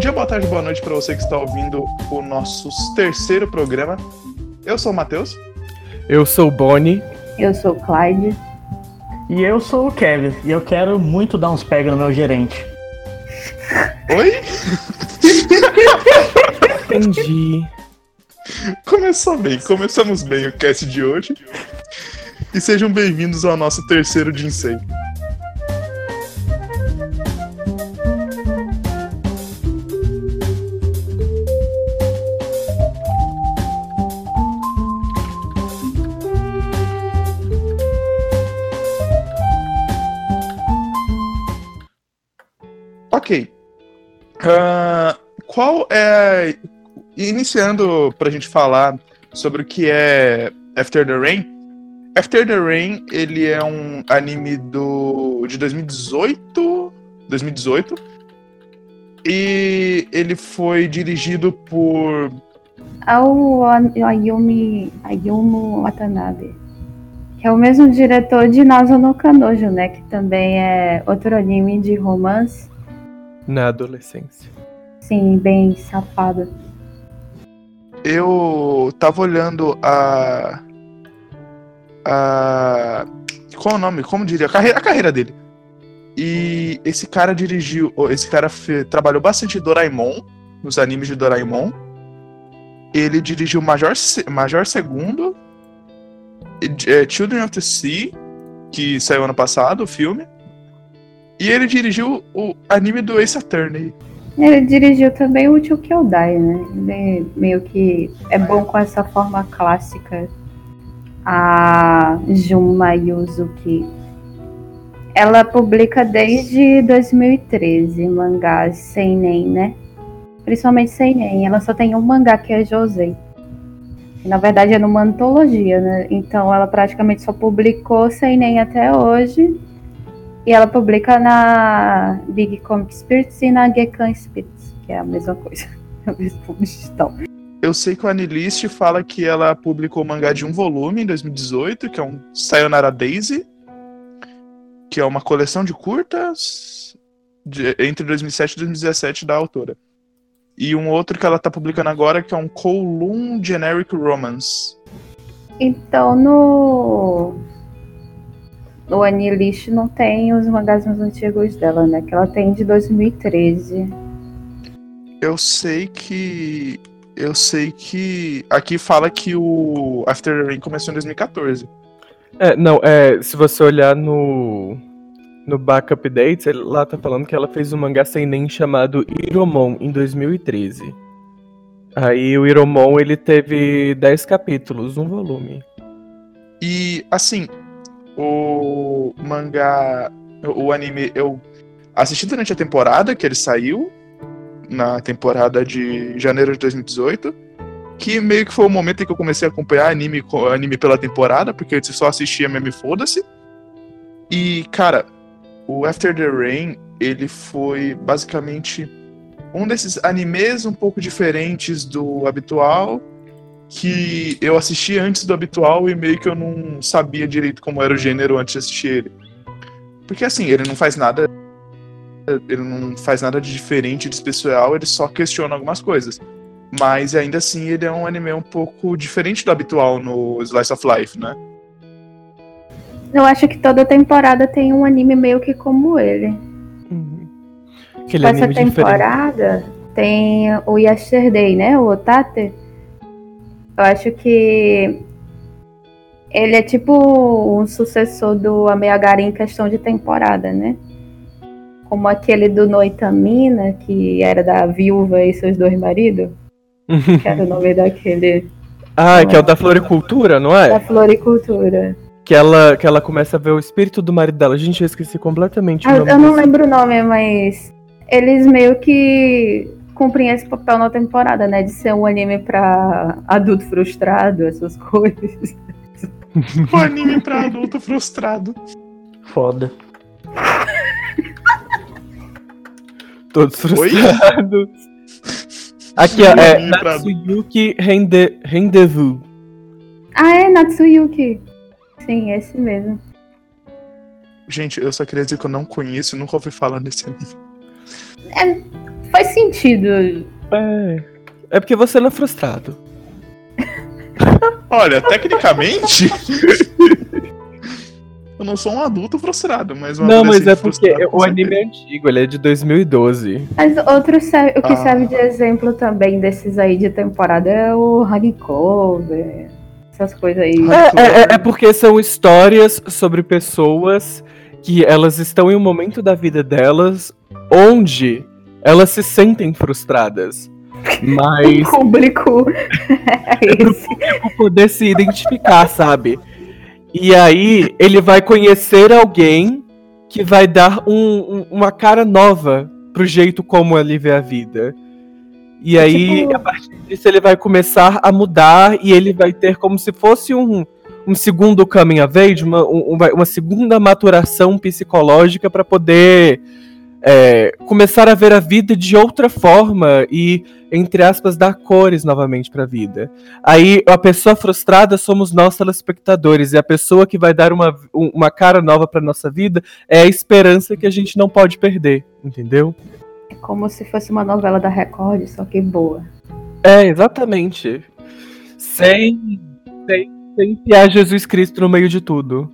dia, boa tarde, boa noite para você que está ouvindo o nosso terceiro programa. Eu sou o Matheus. Eu sou o Bonnie. Eu sou o Clyde. E eu sou o Kevin. E eu quero muito dar uns pega no meu gerente. Oi? Entendi. Começou bem, começamos bem o cast de hoje. E sejam bem-vindos ao nosso terceiro Jinsei. Uh, qual é. Iniciando pra gente falar sobre o que é After the Rain. After the Rain, ele é um anime do de 2018, 2018. E ele foi dirigido por Ayumi, Ayumu Watanabe, que é o mesmo diretor de Nazo no Kanojo, né, que também é outro anime de romance na adolescência. Sim, bem safado. Eu tava olhando a. A. Qual é o nome? Como diria? A carreira, a carreira dele. E esse cara dirigiu. Esse cara trabalhou bastante Doraemon, nos animes de Doraemon. Ele dirigiu Major, Major Segundo, é, Children of the Sea, que saiu ano passado, o filme. E ele dirigiu o anime do Ace Attorney. Ele dirigiu também o Tio Kyodai, né? Ele meio que é bom com essa forma clássica. A Juma Yuzuki. Ela publica desde 2013 mangás sem nem, né? Principalmente sem nem. Ela só tem um mangá que é Josei. na verdade é numa antologia, né? Então ela praticamente só publicou sem nem até hoje. E ela publica na Big Comic Spirits e na Gekan Spirits, que é a mesma coisa. É o mesmo digital. Eu sei que o Anilist fala que ela publicou o mangá de um volume em 2018, que é um Sayonara Daisy, que é uma coleção de curtas de, entre 2007 e 2017 da autora. E um outro que ela está publicando agora, que é um Kowloon Generic Romance. Então, no o Anilish não tem os mangás mais antigos dela, né? Que ela tem de 2013. Eu sei que. Eu sei que. Aqui fala que o After Rain começou em 2014. É, não, é. Se você olhar no. No Backup Dates, lá tá falando que ela fez um mangá sem nem chamado Iromon em 2013. Aí o Iromon ele teve 10 capítulos, um volume. E assim, o mangá, o anime, eu assisti durante a temporada que ele saiu, na temporada de janeiro de 2018, que meio que foi o momento em que eu comecei a acompanhar anime, anime pela temporada, porque eu só assistia mesmo e foda-se. E, cara, o After the Rain, ele foi basicamente um desses animes um pouco diferentes do habitual, que eu assisti antes do habitual e meio que eu não sabia direito como era o gênero antes de assistir ele. Porque assim, ele não faz nada. Ele não faz nada de diferente, de especial, ele só questiona algumas coisas. Mas ainda assim ele é um anime um pouco diferente do habitual no Slice of Life, né? Eu acho que toda temporada tem um anime meio que como ele. Uhum. Essa temporada diferente. tem o Yesterday, né? O Otate eu acho que ele é tipo um sucessor do Ameagari em questão de temporada, né? Como aquele do Noitamina, que era da viúva e seus dois maridos. que era o nome daquele. Ah, que é o da floricultura, não é? Da floricultura. Que ela, que ela começa a ver o espírito do marido dela. Gente, eu esqueci completamente o ah, nome. Eu não desse. lembro o nome, mas eles meio que cumprem esse papel na temporada, né? De ser um anime pra adulto frustrado, essas coisas. um anime pra adulto frustrado. Foda. Todos frustrados. Aqui, ó, é Natsuyuki Rende Rendezvous. Ah, é Natsuyuki. Sim, esse mesmo. Gente, eu só queria dizer que eu não conheço, nunca ouvi falar desse anime. É, faz sentido. É. É porque você não é frustrado. Olha, tecnicamente. eu não sou um adulto frustrado, mas um Não, mas é porque o anime é antigo, ele é de 2012. Mas outro o que Ah. serve de exemplo também desses aí de temporada é o Honey Clover, essas coisas aí. É, é, é- é porque são histórias sobre pessoas que elas estão em um momento da vida delas onde elas se sentem frustradas. Mas O público é esse. pra poder se identificar, sabe? E aí ele vai conhecer alguém que vai dar um- um- uma cara nova pro jeito como ele vê a vida. E aí, Tipo- a partir disso, ele vai começar a mudar e ele vai ter como se fosse um, um segundo coming of age, uma, um- uma, uma segunda maturação psicológica para poder é, começar a ver a vida de outra forma e, entre aspas, dar cores novamente pra vida. Aí a pessoa frustrada somos nós telespectadores e a pessoa que vai dar uma, um- uma cara nova pra nossa vida é a esperança que a gente não pode perder, entendeu? É como se fosse uma novela da Record, só que boa. É, exatamente. Sem, sem, sem enfiar Jesus Cristo no meio de tudo.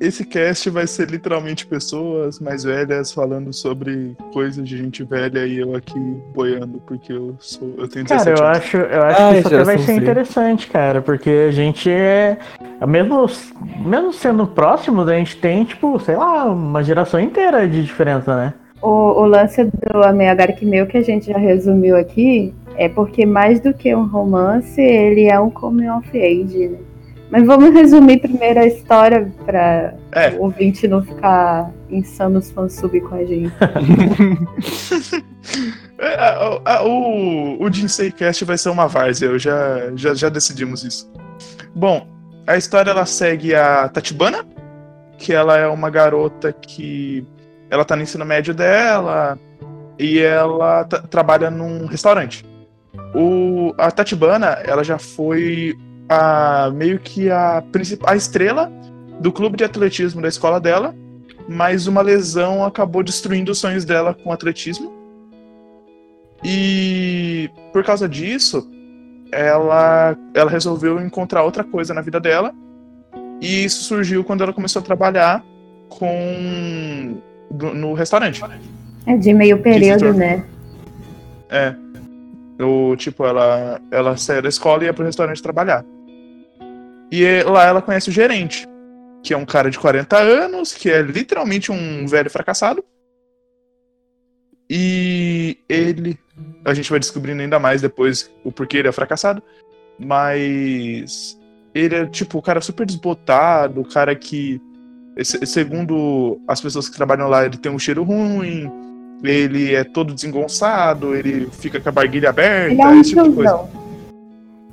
Esse cast vai ser literalmente pessoas mais velhas falando sobre coisas de gente velha e eu aqui boiando, porque eu sou. Eu tenho 17 Cara, eu anos. acho, eu acho Ai, que isso até vai ser interessante, cara, porque a gente é. Mesmo, mesmo sendo próximos, a gente tem, tipo, sei lá, uma geração inteira de diferença, né? O, o lance do Ameagari Meu que a gente já resumiu aqui é porque mais do que um romance, ele é um coming of age, né? Mas vamos resumir primeiro a história para É. o ouvinte não ficar insano os fansub com a gente. É, a- o, o Jinsei Cast vai ser uma várzea, eu já, já, já decidimos isso. Bom, a história ela segue a Tatibana, que ela é uma garota que ela tá no ensino médio dela e ela trabalha num restaurante. O, a Tatibana, ela já foi a, meio que a, princip- a estrela do clube de atletismo da escola dela, mas uma lesão acabou destruindo os sonhos dela com o atletismo. E por causa disso, ela, ela resolveu encontrar outra coisa na vida dela. E isso surgiu quando ela começou a trabalhar com no restaurante. É de meio período, né? É. O, tipo, ela, ela saiu da escola e ia pro restaurante trabalhar. E é- lá ela conhece o gerente, que é um cara de 40 anos, que é literalmente um velho fracassado. E ele. A gente vai descobrindo ainda mais depois o porquê ele é fracassado. Mas. Ele é, tipo, o cara super desbotado, o cara que. se- Segundo as pessoas que trabalham lá, ele tem um cheiro ruim, ele é todo desengonçado, ele fica com a barguilha aberta, Ele é um esse tipo de coisa.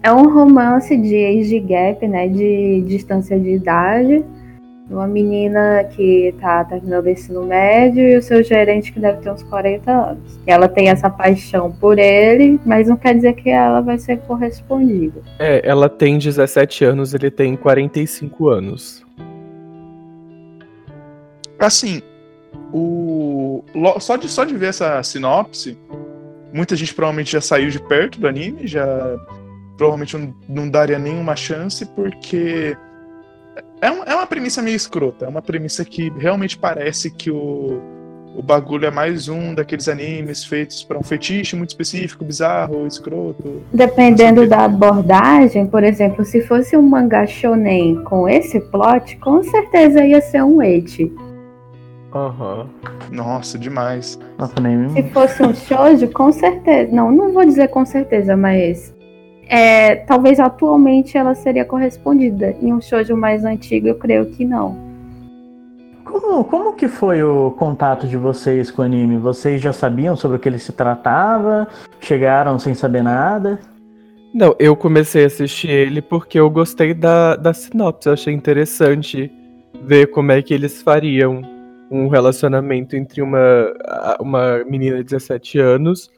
É um romance de age gap, né? De distância de idade. Uma menina que tá terminando o ensino médio e o seu gerente que deve ter uns 40 anos. E ela tem essa paixão por ele, mas não quer dizer que ela vai ser correspondida. É, ela tem 17 anos, ele tem 45 anos. Assim, o só de só de ver essa sinopse, muita gente provavelmente já saiu de perto do anime, já provavelmente não, não daria nenhuma chance porque é, um- é uma premissa meio escrota, é uma premissa que realmente parece que o o bagulho é mais um daqueles animes feitos para um fetiche muito específico, bizarro, escroto. Dependendo Sim. da abordagem, por exemplo, se fosse um mangá shonen com esse plot, com certeza ia ser um eti. Aham. Nossa, demais. Nossa, nem. Se fosse um shoujo, com certeza. Não, não vou dizer com certeza, mas é, talvez atualmente ela seria correspondida. Em um shoujo mais antigo, eu creio que não. Como, como que foi o contato de vocês com o anime? Vocês já sabiam sobre o que ele se tratava? Chegaram sem saber nada? Não, eu comecei a assistir ele porque eu gostei da, da sinopse. Eu achei interessante ver como é que eles fariam um relacionamento entre uma, uma menina de 17 anos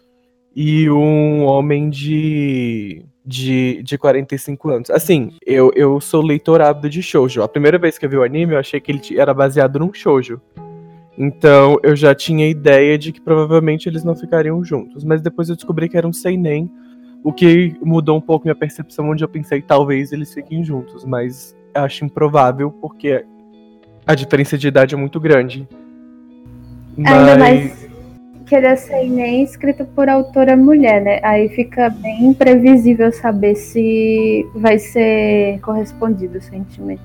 e um homem de, de, de 45 anos. Assim, eu, eu sou leitor ávido de shoujo. A primeira vez que eu vi o anime, eu achei que ele era baseado num shoujo. Então eu já tinha ideia de que provavelmente eles não ficariam juntos. Mas depois eu descobri que era um seinen, o que mudou um pouco minha percepção, onde eu pensei talvez eles fiquem juntos. Mas acho improvável porque a diferença de idade é muito grande. Mas... Ainda mais que ele é seinen escrito por autora mulher, né? Aí fica bem imprevisível saber se vai ser correspondido o sentimento.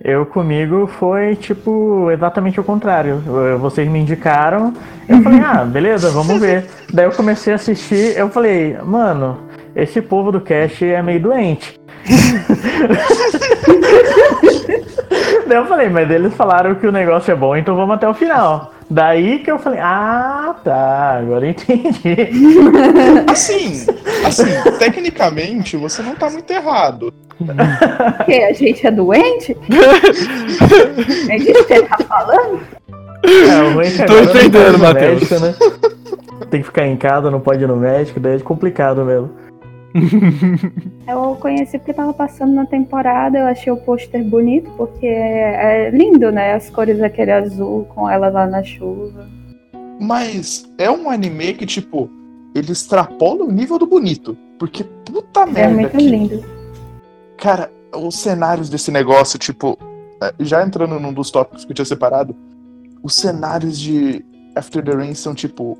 Eu comigo foi tipo exatamente o contrário. Vocês me indicaram, eu falei, ah, beleza, vamos ver. Daí eu comecei a assistir, eu falei, mano, esse povo do cast é meio doente. Daí eu falei, mas eles falaram que o negócio é bom, então vamos até o final. Daí que eu falei, ah, tá, agora eu entendi. Assim, assim, tecnicamente você não tá muito errado. Que a gente é doente? é disso que ele tá falando? É, Tô entendendo, Matheus. médico, né? Tem que ficar em casa, não pode ir no médico, daí é complicado mesmo. Eu conheci porque tava passando na temporada, eu achei o pôster bonito, porque é, é lindo, né? As cores daquele azul com ela lá na chuva. Mas é um anime que, tipo, ele extrapola o nível do bonito. Porque puta É merda. muito que- lindo. Cara, os cenários desse negócio, tipo, eh, já entrando num dos tópicos que eu tinha separado, os cenários de After the Rain são, tipo,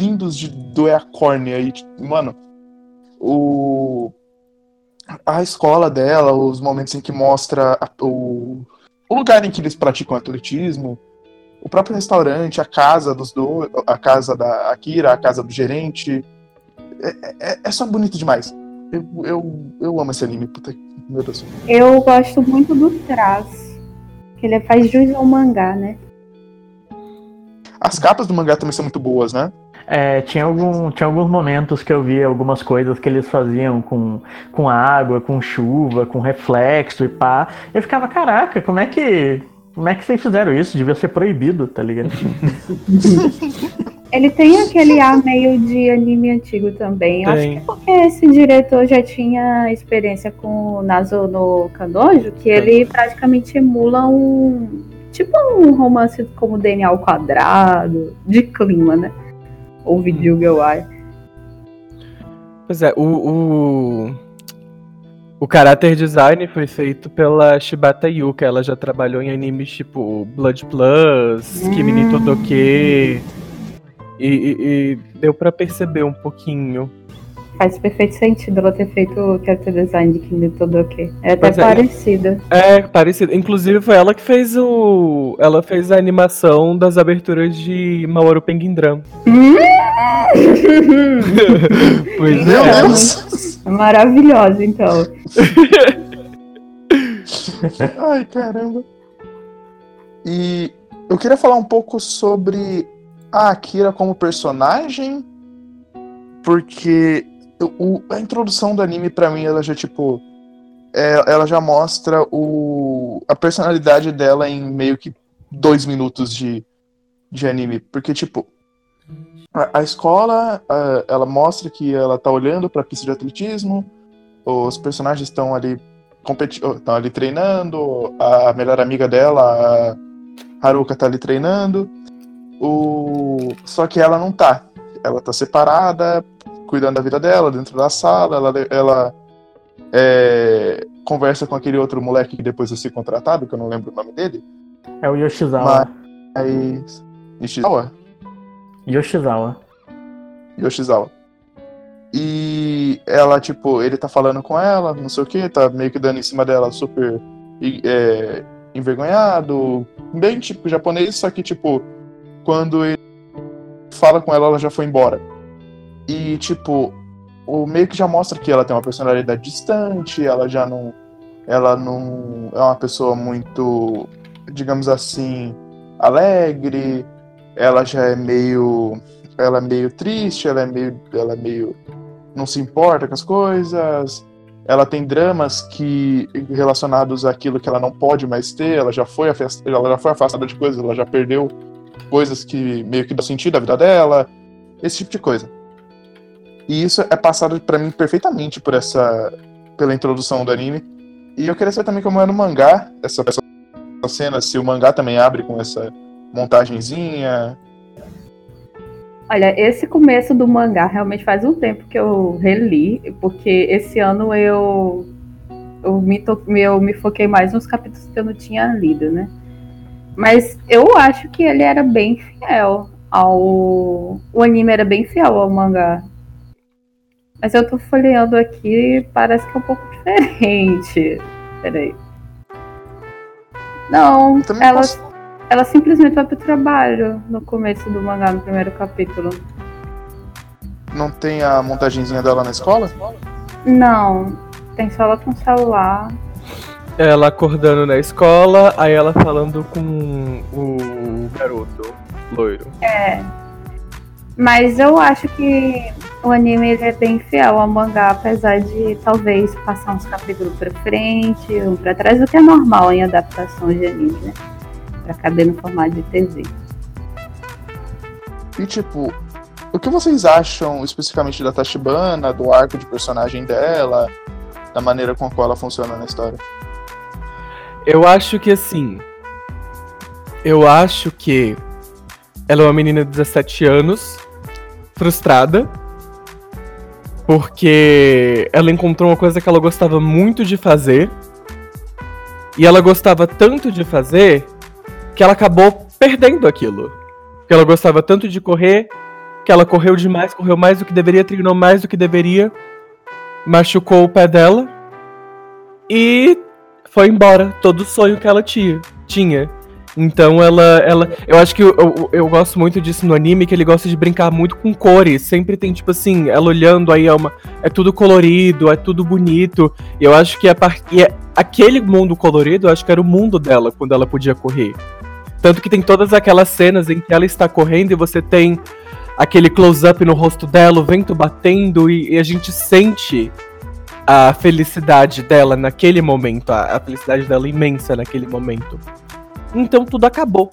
lindos de doer a córnea. E, mano, o. A escola dela, os momentos em que mostra a- o, o lugar em que eles praticam atletismo, o próprio restaurante, a casa dos dois, a casa da Akira, a casa do gerente. É, é- é só bonito demais. Eu, eu, eu amo esse anime, puta meu Deus. Eu gosto muito do traço. Que ele faz jus ao mangá, né? As capas do mangá também são muito boas, né? É, tinha, algum, tinha alguns momentos que eu via algumas coisas que eles faziam com, com água, com chuva, com reflexo e pá. Eu ficava, caraca, como é que. Como é que vocês fizeram isso? Devia ser proibido, tá ligado? Ele tem aquele ar meio de anime antigo também. Eu acho que porque esse diretor já tinha experiência com o Nazo no Kandojo, que ele praticamente emula um. Tipo um romance como DNA ao quadrado, de clima, né? Ou Video Girl Eye. Pois é, o, o, o caráter design foi feito pela Shibata Yuka. Ela já trabalhou em animes tipo Blood Plus, Kimi ni Todoke. E, e- e deu pra perceber um pouquinho. Faz perfeito sentido ela ter feito o character design de Kimi Todoke. É até Pois é. parecida. É, parecido. Inclusive foi ela que fez o. Ela fez a animação das aberturas de Maoru Penguin Drum. Pois Meu é. Deus! Maravilhosa, então. Ai, caramba. E eu queria falar um pouco sobre a Akira como personagem, porque o- a introdução do anime pra mim ela já tipo é- ela já mostra o, a personalidade dela em meio que dois minutos de, de anime, porque tipo a, a escola a- ela mostra que ela tá olhando pra pista de atletismo, os personagens estão ali estão ali treinando, a melhor amiga dela, a Haruka, tá ali treinando. O... Só que ela não tá. Ela tá separada, cuidando da vida dela, dentro da sala. Ela, ela é, conversa com aquele outro moleque que depois vai ser contratado, que eu não lembro o nome dele. É o Yoshizawa. Mas. Nishizawa? Yoshizawa. Yoshizawa. E ela, tipo, ele tá falando com ela, não sei o que, tá meio que dando em cima dela super é, envergonhado, bem tipo japonês, só que, tipo, quando ele fala com ela, ela já foi embora. E, tipo, o meio que já mostra que ela tem uma personalidade distante, ela já não. Ela não é uma pessoa muito, digamos assim, alegre, ela já é meio ela é meio triste, ela é meio, ela é meio não se importa com as coisas. Ela tem dramas que relacionados àquilo que ela não pode mais ter. Ela já foi afastada, ela já foi afastada de coisas, ela já perdeu coisas que meio que dão sentido à vida dela, esse tipo de coisa. E isso é passado pra mim perfeitamente por essa pela introdução do anime. E eu queria saber também como é no mangá essa, essa cena, se o mangá também abre com essa montagenzinha? Olha, esse começo do mangá realmente faz um tempo que eu reli, porque esse ano eu eu me, to, eu me foquei mais nos capítulos que eu não tinha lido, né? Mas eu acho que ele era bem fiel ao. O anime era bem fiel ao mangá. Mas eu tô folheando aqui e parece que é um pouco diferente. Peraí. Não, ela, posso... ela simplesmente vai pro trabalho no começo do mangá, no primeiro capítulo. Não tem a montagenzinha dela na escola? Não, tem só ela com o celular. Ela acordando na escola, aí ela falando com o garoto loiro. É. Mas eu acho que o anime é bem fiel ao mangá, apesar de talvez passar uns capítulos pra frente, um pra trás, o que é normal em adaptações de anime, né? Pra caber no formato de TV. E tipo, o que vocês acham especificamente da Tachibana, do arco de personagem dela, da maneira com a qual ela funciona na história? Eu acho que assim. Eu acho que ela é uma menina de 17 anos, frustrada, porque ela encontrou uma coisa que ela gostava muito de fazer. E ela gostava tanto de fazer que ela acabou perdendo aquilo. Que ela gostava tanto de correr, que ela correu demais, correu mais do que deveria, treinou mais do que deveria, machucou o pé dela e foi embora todo o sonho que ela tinha. tinha. Então ela, ela. Eu acho que eu, eu, eu, gosto muito disso no anime, que ele gosta de brincar muito com cores. Sempre tem, tipo assim, ela olhando aí é uma. É tudo colorido, é tudo bonito. E eu acho que a part... é, aquele mundo colorido, eu acho que era o mundo dela quando ela podia correr. Tanto que tem todas aquelas cenas em que ela está correndo e você tem aquele close-up no rosto dela, o vento batendo, e, e a gente sente a felicidade dela naquele momento, a, a felicidade dela imensa naquele momento. Então tudo acabou.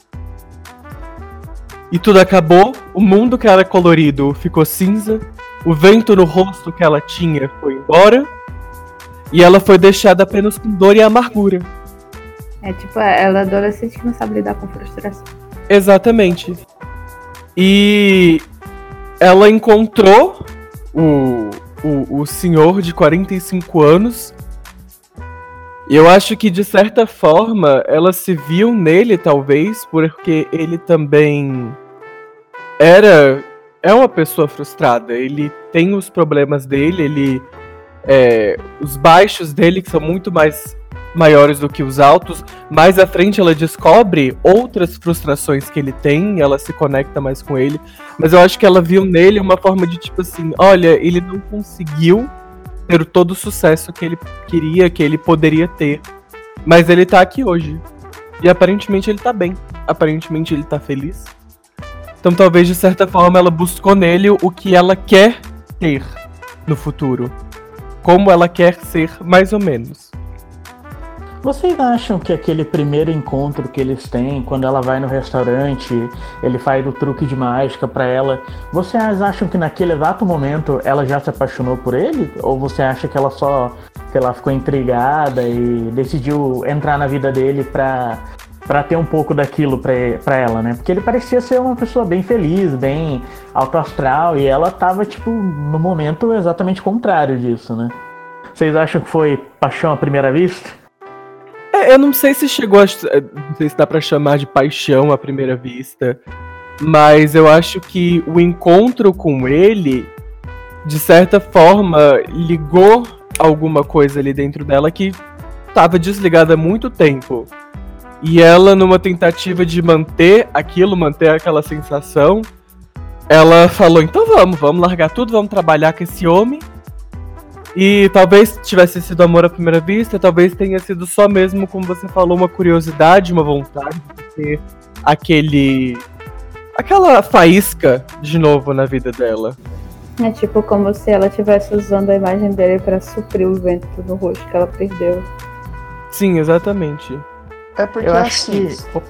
E tudo acabou, o mundo que era colorido ficou cinza, o vento no rosto que ela tinha foi embora, e ela foi deixada apenas com dor e amargura. É tipo, ela é adolescente que não sabe lidar com frustração. Exatamente. E ela encontrou o, o, o senhor de 45 anos. Eu acho que, de certa forma, ela se viu nele, talvez, porque ele também era. É uma pessoa frustrada. Ele tem os problemas dele, ele. É, os baixos dele, que são muito mais maiores do que os altos. Mais à frente ela descobre outras frustrações que ele tem, ela se conecta mais com ele. Mas eu acho que ela viu nele uma forma de tipo assim: olha, ele não conseguiu ter todo o sucesso que ele queria, que ele poderia ter. Mas ele tá aqui hoje. E aparentemente ele tá bem. Aparentemente ele tá feliz. Então talvez de certa forma ela buscou nele o que ela quer ter no futuro. Como ela quer ser, mais ou menos. Vocês acham que aquele primeiro encontro que eles têm, quando ela vai no restaurante, ele faz o truque de mágica para ela, vocês acham que naquele exato momento ela já se apaixonou por ele? Ou você acha que ela só, sei lá, ficou intrigada e decidiu entrar na vida dele pra, pra ter um pouco daquilo pra, pra ela, né? Porque ele parecia ser uma pessoa bem feliz, bem alto astral, e ela tava, tipo, no momento exatamente contrário disso, né? Vocês acham que foi paixão à primeira vista? Eu não sei se chegou a. Não sei se dá pra chamar de paixão à primeira vista. Mas eu acho que o encontro com ele, de certa forma, ligou alguma coisa ali dentro dela que estava desligada há muito tempo. E ela, numa tentativa de manter aquilo, manter aquela sensação, ela falou: então vamos, vamos largar tudo, vamos trabalhar com esse homem. E talvez tivesse sido amor à primeira vista, talvez tenha sido só mesmo, como você falou, uma curiosidade, uma vontade de ter aquele. aquela faísca de novo na vida dela. É tipo como se ela estivesse usando a imagem dele para suprir o vento no rosto que ela perdeu. Sim, exatamente. É porque eu acho assim, que.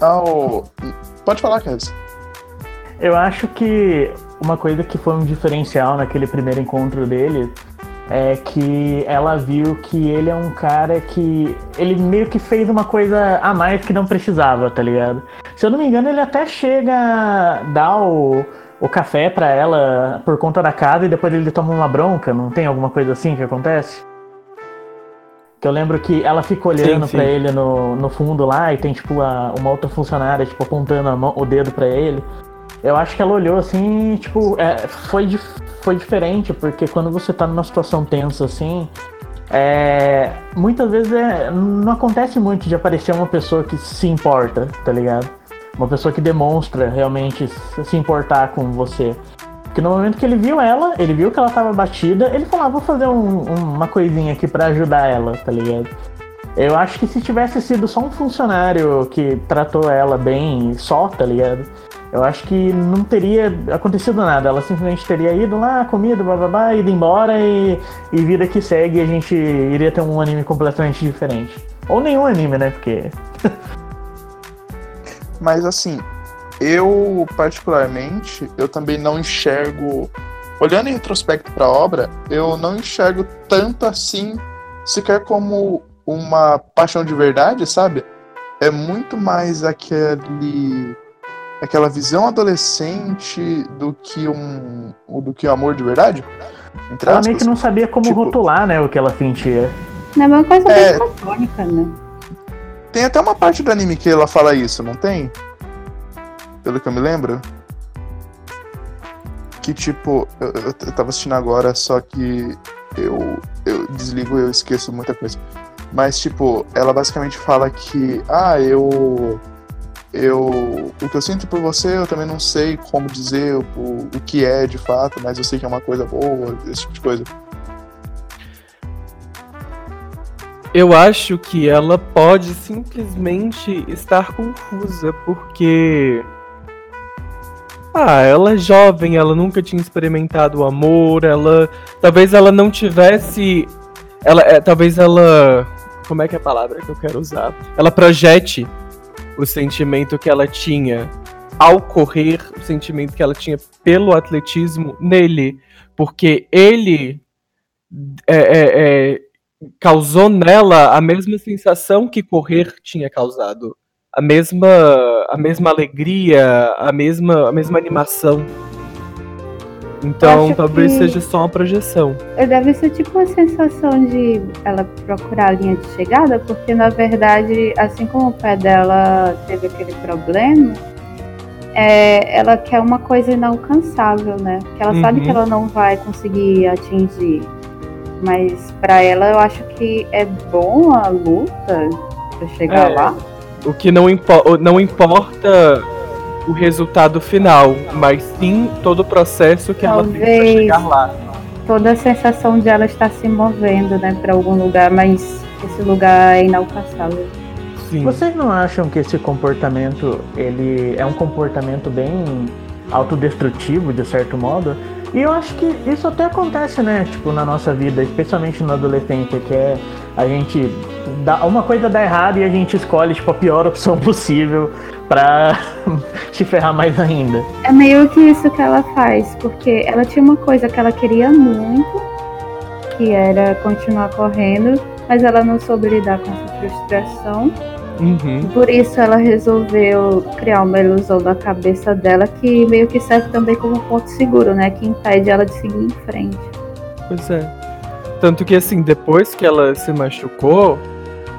Ah, o... Pode falar, Kevin. Eu acho que uma coisa que foi um diferencial naquele primeiro encontro dele é que ela viu que ele é um cara que. Ele meio que fez uma coisa a mais que não precisava, tá ligado? Se eu não me engano, ele até chega a dar o, o café pra ela por conta da casa e depois ele toma uma bronca, não tem alguma coisa assim que acontece? Que eu lembro que ela fica olhando pra ele no, no fundo lá e tem, tipo, a- uma outra funcionária, tipo, apontando a mão- o dedo pra ele. Eu acho que ela olhou assim, tipo, é, foi, foi diferente, porque quando você tá numa situação tensa assim, é, muitas vezes é, não acontece muito de aparecer uma pessoa que se importa, tá ligado? Uma pessoa que demonstra realmente se importar com você. Porque no momento que ele viu ela, ele viu que ela tava batida, ele falou, ah, vou fazer um- um- uma coisinha aqui pra ajudar ela, tá ligado? Eu acho que se tivesse sido só um funcionário que tratou ela bem só, tá ligado? Eu acho que não teria acontecido nada. Ela simplesmente teria ido lá, comido, bababá, ido embora e, e vida que segue a gente iria ter um anime completamente diferente. Ou nenhum anime, né? Porque. Mas assim, eu particularmente, eu também não enxergo, olhando em retrospecto para a obra, eu não enxergo tanto assim, sequer como uma paixão de verdade, sabe? É muito mais aquele aquela visão adolescente do que um do que o amor de verdade. Entre Ela meio que aspas. não sabia como Tipo- rotular, né, o que ela sentia. Não é uma coisa É. bem platônica, né? Tem até uma parte do anime que ela fala isso, não tem? Pelo que eu me lembro. Que tipo, eu, eu, eu tava assistindo agora, só que eu, eu desligo e eu esqueço muita coisa. Mas tipo, ela basicamente fala que, ah, eu. Eu. O que eu sinto por você, eu também não sei como dizer o, o, que é de fato, mas eu sei que é uma coisa boa, esse tipo de coisa. Eu acho que ela pode simplesmente estar confusa, porque. Ah, ela é jovem, ela nunca tinha experimentado o amor, ela. Talvez ela não tivesse. Ela, é, talvez ela. Como é que é a palavra que eu quero usar? Ela projete o sentimento que ela tinha ao correr, o sentimento que ela tinha pelo atletismo nele. Porque ele. é, é, é, causou nela a mesma sensação que correr tinha causado. A mesma, a mesma alegria, a mesma, a mesma animação. Então talvez seja só uma projeção. Deve ser tipo uma sensação de ela procurar a linha de chegada, porque na verdade, assim como o pai dela teve aquele problema, é, ela quer uma coisa inalcançável, né? Que ela sabe Uhum. que ela não vai conseguir atingir. Mas pra ela eu acho que é bom a luta pra chegar É. lá. O que não, impo não importa o resultado final, mas sim todo o processo que ela fez pra Talvez. chegar lá. Toda a sensação de ela estar se movendo, né, pra algum lugar, mas esse lugar é inalcançável. Sim. Vocês não acham que esse comportamento ele é um comportamento bem autodestrutivo de certo modo? E eu acho que isso até acontece, né? Tipo, na nossa vida, especialmente na adolescência, que é a gente dá uma coisa dá errado e a gente escolhe tipo a pior opção possível pra se ferrar mais ainda. É meio que isso que ela faz, porque ela tinha uma coisa que ela queria muito, que era continuar correndo, mas ela não soube lidar com essa frustração. Uhum. Por isso ela resolveu criar uma ilusão na cabeça dela que meio que serve também como ponto seguro, né? Que impede ela de seguir em frente. Pois é. Tanto que assim, depois que ela se machucou,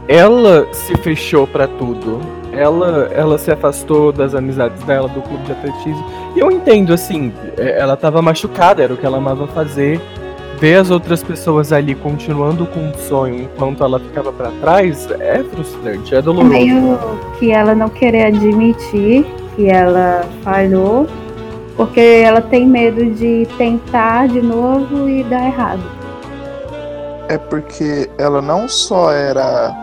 ela se fechou pra tudo. Ela, ela se afastou das amizades dela, do clube de atletismo. E eu entendo, assim, é, ela tava machucada, era o que ela amava fazer. Ver as outras pessoas ali continuando com o sonho enquanto ela ficava pra trás é frustrante, é É doloroso. meio que ela não querer admitir que ela falhou, porque ela tem medo de tentar de novo e dar errado. É porque ela não só era.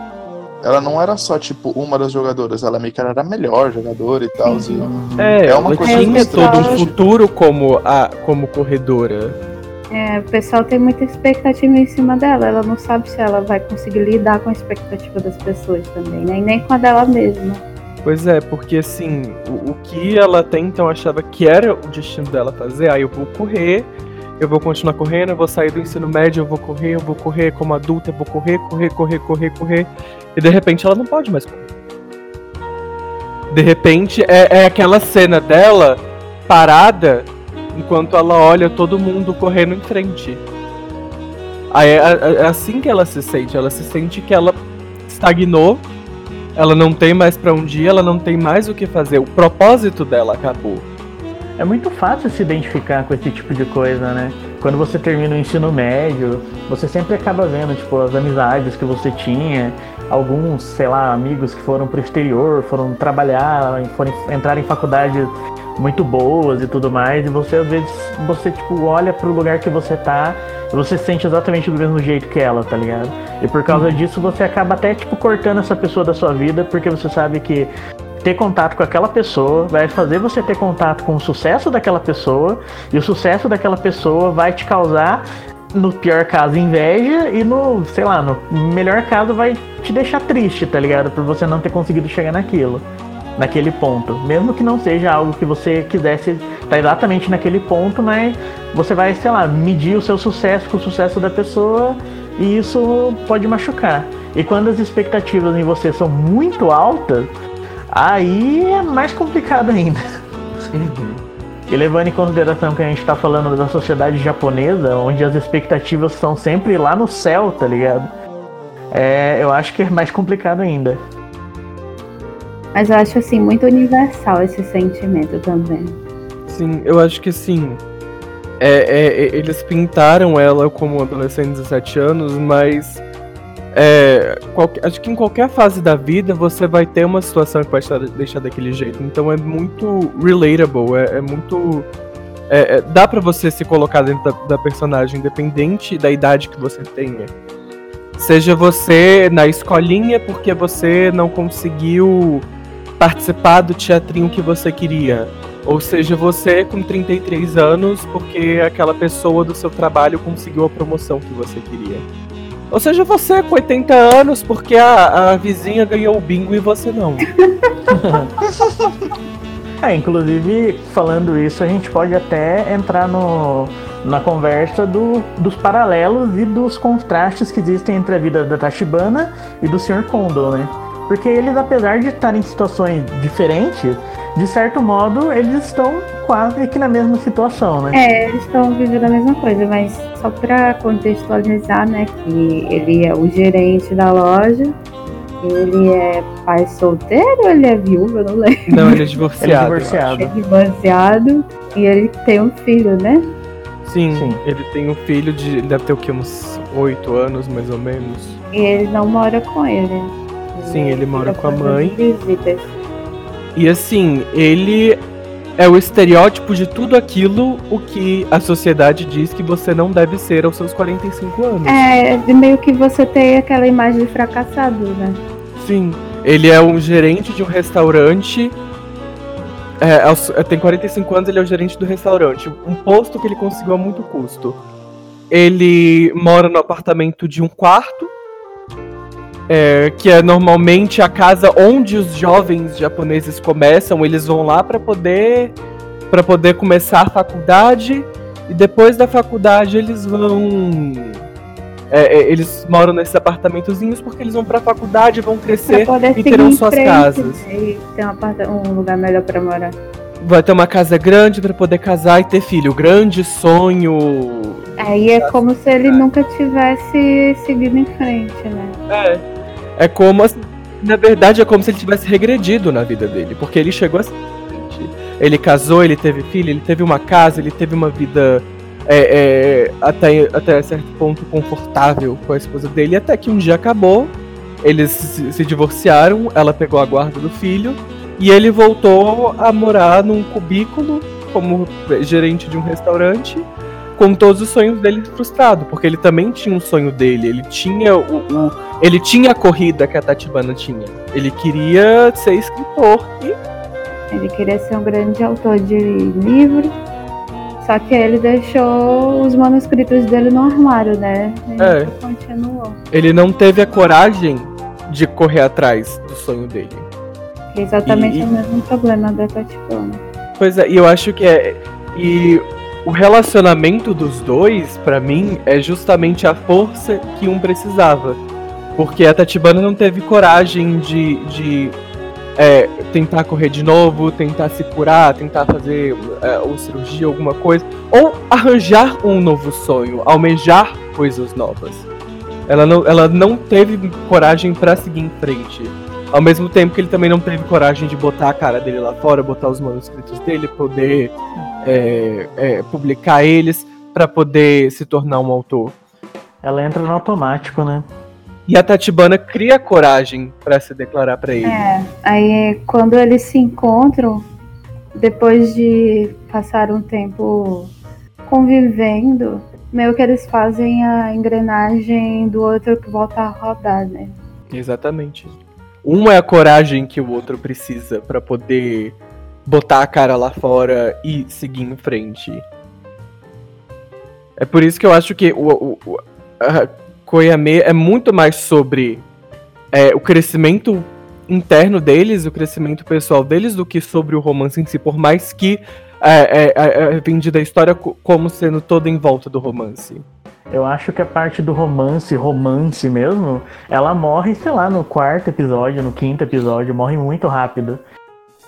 Ela não era só, tipo, uma das jogadoras, ela meio que era a melhor jogadora e tal. e- É, É uma ela coisa tinha pessoal- todo um futuro como, a, como corredora. É, o pessoal tem muita expectativa em cima dela. Ela não sabe se ela vai conseguir lidar com a expectativa das pessoas também, né? E nem com a dela mesma. Pois é, porque assim, o, o que ela até então achava que era o destino dela fazer, ah, eu vou correr eu vou continuar correndo, eu vou sair do ensino médio, eu vou correr, eu vou correr como adulta, eu vou correr, correr, correr, correr, correr. E de repente ela não pode mais correr. De repente é, é aquela cena dela parada enquanto ela olha todo mundo correndo em frente. Aí é, é, é assim que ela se sente, ela se sente que ela estagnou, ela não tem mais para onde ir, ela não tem mais o que fazer, o propósito dela acabou. É muito fácil se identificar com esse tipo de coisa, né? Quando você termina o ensino médio, você sempre acaba vendo, tipo, as amizades que você tinha, alguns, sei lá, amigos que foram pro exterior, foram trabalhar, foram entrar em faculdades muito boas e tudo mais, e você às vezes, você, tipo, olha pro lugar que você tá e você se sente exatamente do mesmo jeito que ela, tá ligado? E por causa uhum. disso você acaba até, tipo, cortando essa pessoa da sua vida, porque você sabe que ter contato com aquela pessoa, vai fazer você ter contato com o sucesso daquela pessoa, e o sucesso daquela pessoa vai te causar, no pior caso, inveja, e no, sei lá, no melhor caso, vai te deixar triste, tá ligado? Por você não ter conseguido chegar naquilo. Naquele ponto. Mesmo que não seja algo que você quisesse estar tá exatamente naquele ponto, mas você vai, sei lá, medir o seu sucesso com o sucesso da pessoa e isso pode machucar. E quando as expectativas em você são muito altas, Aí é mais complicado ainda. E levando em consideração que a gente está falando da sociedade japonesa, onde as expectativas são sempre lá no céu, tá ligado? É, eu acho que é mais complicado ainda. Mas eu acho assim muito universal esse sentimento também. Sim, eu acho que sim. É, é, eles pintaram ela como adolescente de 17 anos, mas é, qualquer, acho que em qualquer fase da vida você vai ter uma situação que vai deixar daquele jeito. Então é muito relatable, é, é muito. É, é dá para você se colocar dentro da, da, personagem, independente da idade que você tenha. Seja você na escolinha porque você não conseguiu participar do teatrinho que você queria. Ou seja, você com 33 anos porque aquela pessoa do seu trabalho conseguiu a promoção que você queria. Ou seja, você com 80 anos, porque a, a vizinha ganhou o bingo e você não. é, inclusive, falando isso, a gente pode até entrar no, na conversa do, dos paralelos e dos contrastes que existem entre a vida da Tachibana e do Sr. Kondo, né? Porque eles, apesar de estarem em situações diferentes, de certo modo, eles estão quase que na mesma situação, né? É, eles estão vivendo a mesma coisa, mas só para contextualizar, né, que ele é o gerente da loja, ele é pai solteiro ou ele é viúvo? Eu não lembro. Não, ele é divorciado. ele é divorciado. É divorciado e ele tem um filho, né? Sim, Sim, ele tem um filho de. Deve ter o quê? Uns oito anos, mais ou menos. E ele não mora com ele. Sim, ele, mora com a mãe. Visitas. E assim, ele é o estereótipo de tudo aquilo o que a sociedade diz que você não deve ser aos seus 45 anos. É, meio que você tem aquela imagem de fracassado, né? Sim. Ele é um gerente de um restaurante. É, aos, é, tem 45 anos, ele é o gerente do restaurante. Um posto que ele conseguiu a muito custo. Ele mora no apartamento de um quarto é, que é normalmente a casa onde os jovens japoneses começam, eles vão lá para poder para poder começar a faculdade e depois da faculdade eles vão é, é, eles moram nesses apartamentozinhos porque eles vão para a faculdade, vão crescer e terão suas frente, casas. E tem um lugar melhor para morar. Vai ter uma casa grande para poder casar e ter filho. Grande sonho. Aí é como se ele nunca tivesse seguido em frente, né? É. É como. Na verdade, é como se ele tivesse regredido na vida dele. Porque ele chegou assim. Ele casou, ele teve filho, ele teve uma casa, ele teve uma vida é, é, até, até certo ponto confortável com a esposa dele. Até que um dia acabou, eles se, se divorciaram, ela pegou a guarda do filho e ele voltou a morar num cubículo como gerente de um restaurante com todos os sonhos dele frustrados, porque ele também tinha um sonho dele, ele tinha o, o, ele tinha a corrida que a Tatibana tinha. Ele queria ser escritor e ele queria ser um grande autor de livro. Só que ele deixou os manuscritos dele no armário, né? Ele é. continuou. Ele não teve a coragem de correr atrás do sonho dele. É exatamente e, o mesmo problema da Tatibana. Pois é, e eu acho que é. E o relacionamento dos dois, para mim, é justamente a força que um precisava. Porque a Tatibana não teve coragem de, de é, tentar correr de novo, tentar se curar, tentar fazer é, ou cirurgia, alguma coisa, ou arranjar um novo sonho, almejar coisas novas. Ela não, ela não teve coragem para seguir em frente. Ao mesmo tempo que ele também não teve coragem de botar a cara dele lá fora, botar os manuscritos dele, poder é, é, publicar eles, para poder se tornar um autor. Ela entra no automático, né? E a Tatibana cria coragem para se declarar para ele. É, aí quando eles se encontram, depois de passar um tempo convivendo, meio que eles fazem a engrenagem do outro que volta a rodar, né? Exatamente. Um é a coragem que o outro precisa para poder botar a cara lá fora e seguir em frente. É por isso que eu acho que o, o a Koyame é muito mais sobre é, o crescimento interno deles, o crescimento pessoal deles, do que sobre o romance em si, por mais que é, é, é, é vendida a história como sendo toda em volta do romance. Eu acho que a parte do romance, romance mesmo, ela morre, sei lá, no quarto episódio, no quinto episódio, morre muito rápido.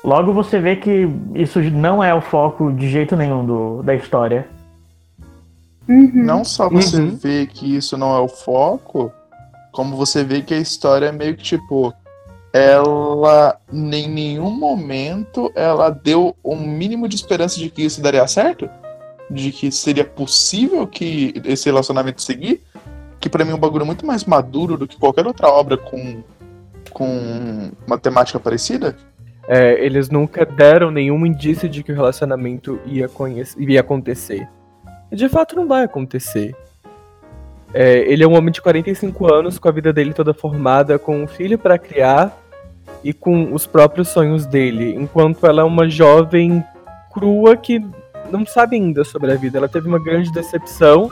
Logo você vê que isso não é o foco de jeito nenhum do, da história. Uhum. Não só você uhum. vê que isso não é o foco, como você vê que a história é meio que tipo. Ela, em nenhum momento, ela deu um mínimo de esperança de que isso daria certo. De que seria possível que esse relacionamento seguir. Que para mim é um bagulho muito mais maduro do que qualquer outra obra com, com uma temática parecida. É, eles nunca deram nenhum indício de que o relacionamento ia, ia acontecer. E de fato não vai acontecer. É, ele é um homem de 45 anos, com a vida dele toda formada, com um filho para criar e com os próprios sonhos dele, enquanto ela é uma jovem crua que não sabe ainda sobre a vida. Ela teve uma grande decepção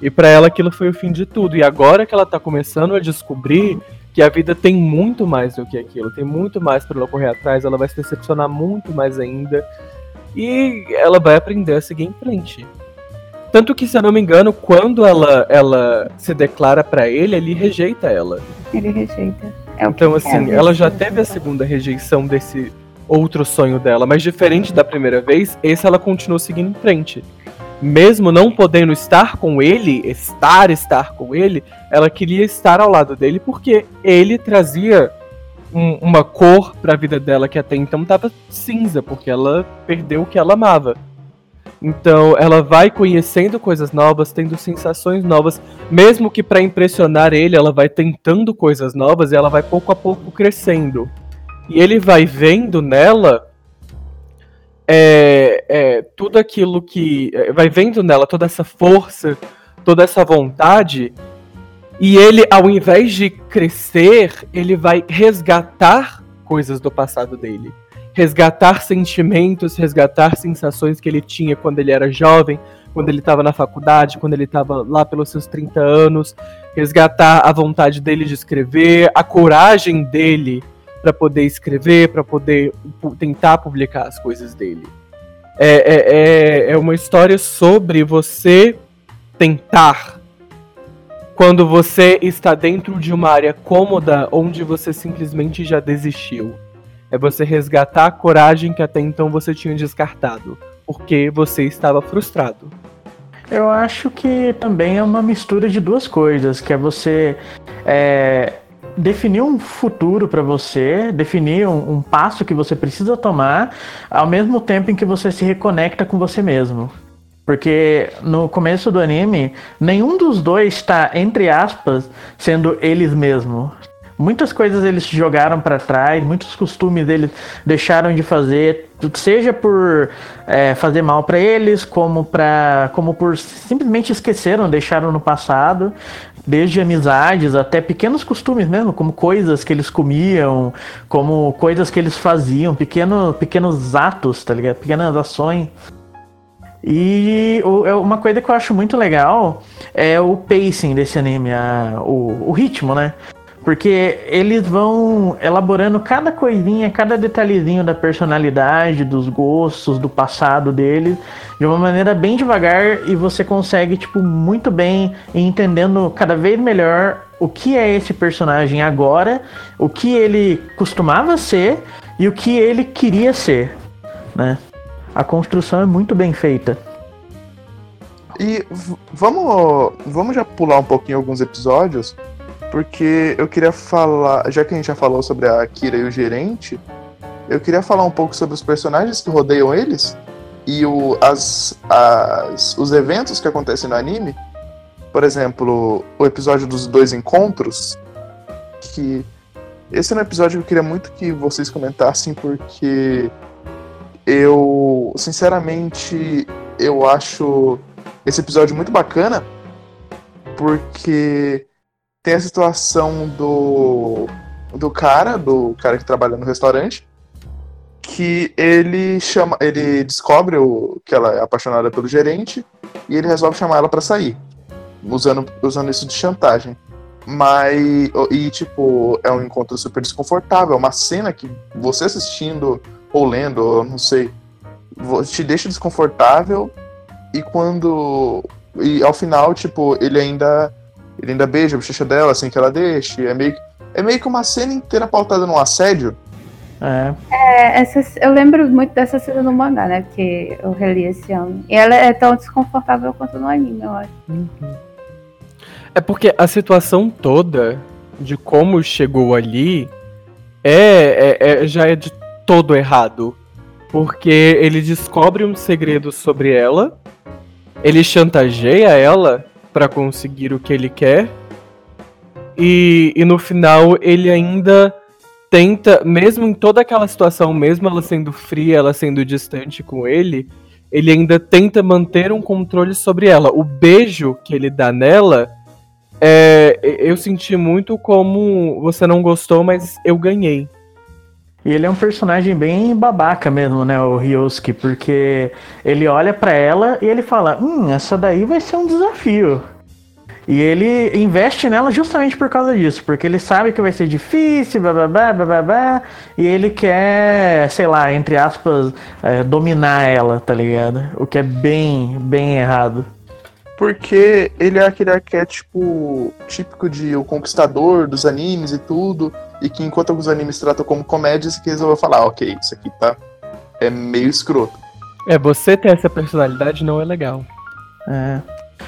e para ela aquilo foi o fim de tudo. E agora que ela tá começando a descobrir que a vida tem muito mais do que aquilo, tem muito mais para ela correr atrás, ela vai se decepcionar muito mais ainda e ela vai aprender a seguir em frente. Tanto que, se eu não me engano, quando ela, ela se declara para ele, ele rejeita ela. Ele rejeita. É então, assim, ela já teve a segunda rejeição desse outro sonho dela, mas diferente da primeira vez, esse ela continuou seguindo em frente. Mesmo não podendo estar com ele, estar, estar com ele, ela queria estar ao lado dele porque ele trazia um, uma cor para a vida dela que até então estava cinza, porque ela perdeu o que ela amava. Então ela vai conhecendo coisas novas, tendo sensações novas, mesmo que para impressionar ele, ela vai tentando coisas novas e ela vai pouco a pouco crescendo. E ele vai vendo nela é, é, tudo aquilo que. É, vai vendo nela toda essa força, toda essa vontade. E ele, ao invés de crescer, ele vai resgatar coisas do passado dele resgatar sentimentos, resgatar sensações que ele tinha quando ele era jovem, quando ele estava na faculdade, quando ele estava lá pelos seus 30 anos, resgatar a vontade dele de escrever, a coragem dele para poder escrever, para poder tentar publicar as coisas dele. É, é, é, é uma história sobre você tentar quando você está dentro de uma área cômoda onde você simplesmente já desistiu. É você resgatar a coragem que até então você tinha descartado, porque você estava frustrado. Eu acho que também é uma mistura de duas coisas, que é você é, definir um futuro para você, definir um, um, passo que você precisa tomar, ao mesmo tempo em que você se reconecta com você mesmo. Porque no começo do anime, nenhum dos dois está, entre aspas, sendo eles mesmos. Muitas coisas eles jogaram para trás, muitos costumes eles deixaram de fazer, seja por é, fazer mal para eles, como para, como por simplesmente esqueceram, deixaram no passado, desde amizades até pequenos costumes mesmo, como coisas que eles comiam, como coisas que eles faziam, pequeno, pequenos atos, tá ligado? Pequenas ações. E é uma coisa que eu acho muito legal é o pacing desse anime, a, o, o ritmo, né? Porque eles vão elaborando cada coisinha, cada detalhezinho da personalidade, dos gostos, do passado deles, de uma maneira bem devagar e você consegue, tipo, muito bem entendendo cada vez melhor o que é esse personagem agora, o que ele costumava ser e o que ele queria ser, né? A construção é muito bem feita. E vamos, vamos já pular um pouquinho alguns episódios, porque eu queria falar, já que a gente já falou sobre a Kira e o gerente, eu queria falar um pouco sobre os personagens que rodeiam eles e o, as, as, os eventos que acontecem no anime. Por exemplo, o episódio dos dois encontros, que esse é um episódio que eu queria muito que vocês comentassem, porque eu, sinceramente, eu acho esse episódio muito bacana, porque tem a situação do, do cara, do cara que trabalha no restaurante, que ele chama, ele descobre o, que ela é apaixonada pelo gerente e ele resolve chamar ela pra sair, usando, usando isso de chantagem. Mas, e tipo, é um encontro super desconfortável, é uma cena que você assistindo ou lendo, não sei, te deixa desconfortável e quando. E ao final, tipo, ele ainda. Ele ainda beija a bochecha dela assim que ela deixa. É meio, que- é meio que uma cena inteira pautada num assédio. É, É, essa, eu lembro muito dessa cena no mangá, né? Porque eu reli esse ano. E ela é tão desconfortável quanto no anime, eu acho. É porque a situação toda de como chegou ali é, é- é- já é de todo errado. Porque ele descobre um segredo sobre ela, ele chantageia ela pra conseguir o que ele quer, e, e no final ele ainda tenta, mesmo em toda aquela situação, mesmo ela sendo fria, ela sendo distante com ele, ele ainda tenta manter um controle sobre ela. O beijo que ele dá nela é, eu senti muito como você não gostou, mas eu ganhei. E ele é um personagem bem babaca mesmo, né, o Ryosuke, porque ele olha pra ela e ele fala: "Hum, essa daí vai ser um desafio". E ele investe nela justamente por causa disso, porque ele sabe que vai ser difícil, bababá, bababá, e ele quer, sei lá, entre aspas, é, dominar ela, tá ligado? O que é bem, bem errado. Porque ele é aquele arquétipo típico de o conquistador dos animes e tudo. E que enquanto alguns animes tratam como comédia, esse aqui resolveu falar, ok, isso aqui tá. É meio escroto. É, você ter essa personalidade não é legal. É.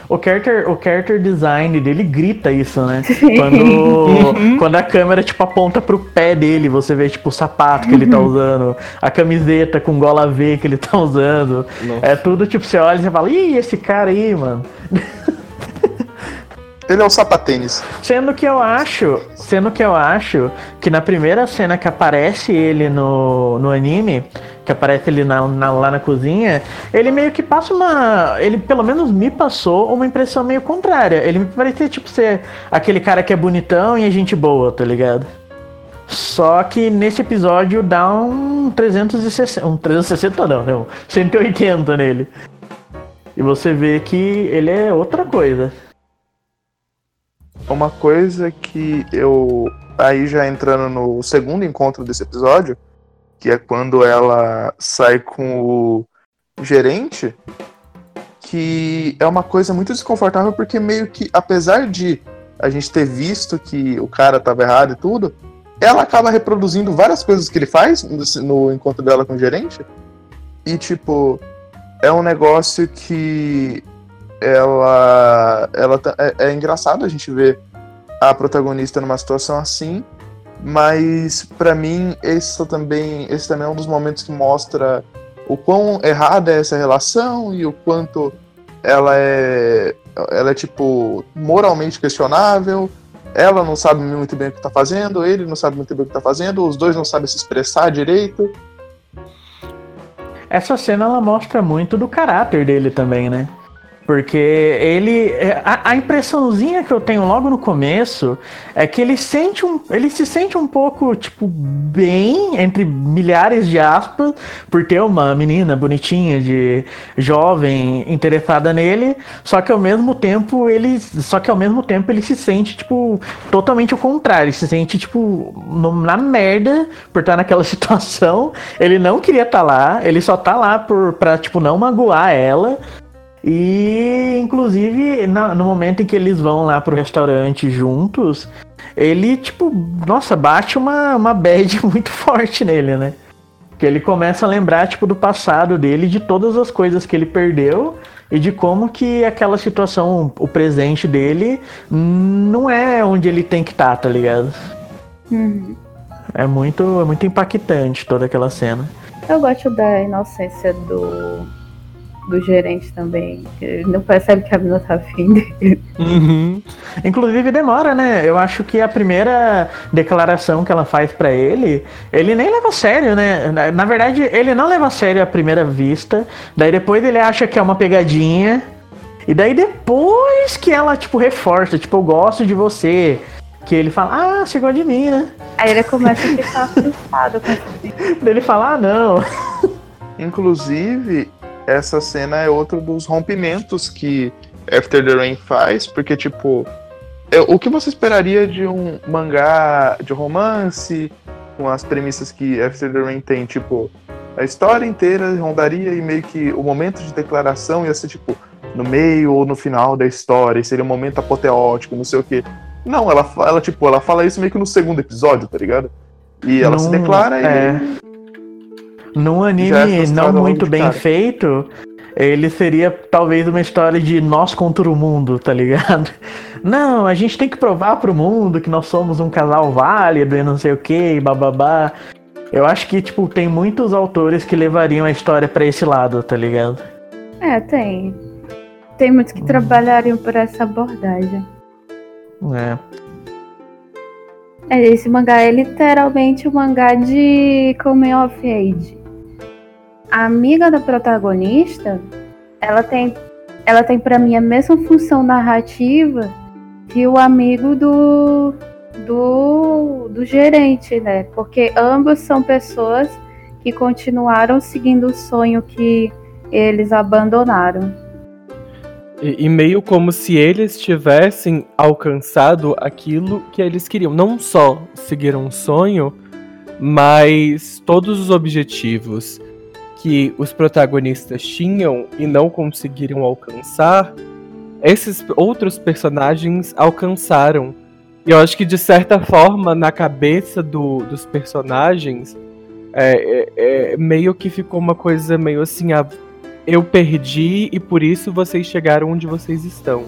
O character, o character design dele grita isso, né? Quando, quando a câmera, tipo, aponta pro pé dele, você vê, tipo, o sapato que ele tá usando, a camiseta com gola V que ele tá usando. Nossa. É tudo, tipo, você olha e você fala, ih, esse cara aí, mano. Ele é o sapatênis. Sendo que eu acho, sendo que eu acho que na primeira cena que aparece ele no, no anime, que aparece ele na, na- lá na cozinha, ele meio que passa uma. Ele pelo menos me passou uma impressão meio contrária. Ele me parecia tipo ser aquele cara que é bonitão e é gente boa, tá ligado? Só que nesse episódio dá um 360. Um 360 não, não. 180 nele. E você vê que ele é outra coisa. Uma coisa que eu. Aí já entrando no segundo encontro desse episódio, que é quando ela sai com o gerente, que é uma coisa muito desconfortável, porque meio que, apesar de a gente ter visto que o cara tava errado e tudo, ela acaba reproduzindo várias coisas que ele faz no encontro dela com o gerente. E, tipo, é um negócio que ela, ela tá- é, é engraçado a gente ver a protagonista numa situação assim, mas pra mim esse também esse também é um dos momentos que mostra o quão errada é essa relação e o quanto ela é ela é tipo moralmente questionável. Ela não sabe muito bem o que tá fazendo, ele não sabe muito bem o que tá fazendo, os dois não sabem se expressar direito. Essa cena ela mostra muito do caráter dele também, né? Porque ele. é, A, a impressãozinha que eu tenho logo no começo é que ele sente um. Ele se sente um pouco, tipo, bem, entre milhares de aspas, por ter uma menina bonitinha, de jovem, interessada nele. Só que ao mesmo tempo ele. Só que ao mesmo tempo ele se sente, tipo, totalmente o contrário. Ele se sente, tipo, no- na merda por estar naquela situação. Ele não queria estar lá, ele só tá lá por, pra, tipo, não magoar ela. E, inclusive, no momento em que eles vão lá pro restaurante juntos, ele, tipo, nossa, bate uma, uma bad muito forte nele, né? Que ele começa a lembrar, tipo, do passado dele, de todas as coisas que ele perdeu e de como que aquela situação, o presente dele, não é onde ele tem que estar, tá ligado? Uhum. É muito, é muito impactante toda aquela cena. Eu gosto da inocência do, do gerente também. que Ele não percebe que a menina tá afim dele. Uhum. Inclusive demora, né? Eu acho que a primeira declaração que ela faz pra ele, ele nem leva a sério, né? Na, verdade, ele não leva a sério à primeira vista. Daí depois ele acha que é uma pegadinha. E daí depois que ela, tipo, reforça, tipo, eu gosto de você. Que ele fala, ah, você gosta de mim, né? Aí ele começa a ficar frustrado com ele fala, ah, não. Inclusive, essa cena é outro dos rompimentos que After the Rain faz, porque, tipo, é, o que você esperaria de um mangá de romance, com as premissas que After the Rain tem, tipo, a história inteira rondaria e meio que o momento de declaração ia ser, tipo, no meio ou no final da história, e seria um momento apoteótico, não sei o quê. Não, ela fala, tipo, ela fala isso meio que no segundo episódio, tá ligado? E ela se Num- declara e é. Num é anime não muito bem cara. feito, ele seria talvez uma história de nós contra o mundo, tá ligado? Não, a gente tem que provar pro mundo que nós somos um casal válido e não sei o que, bababá. Eu acho que, tipo, tem muitos autores que levariam a história pra esse lado, tá ligado? É, tem. Tem muitos que trabalhariam por essa abordagem. É. É, esse mangá é literalmente um mangá de coming of age. A amiga da protagonista, ela tem, ela tem para mim a mesma função narrativa que o amigo do, do, do gerente, né? Porque ambos são pessoas que continuaram seguindo o sonho que eles abandonaram. E, e meio como se eles tivessem alcançado aquilo que eles queriam. Não só seguiram um sonho, mas todos os objetivos que os protagonistas tinham e não conseguiram alcançar, esses outros personagens alcançaram. E eu acho que de certa forma, na cabeça do- dos personagens, é, é- é meio que ficou uma coisa meio assim, ah, eu perdi e por isso vocês chegaram onde vocês estão.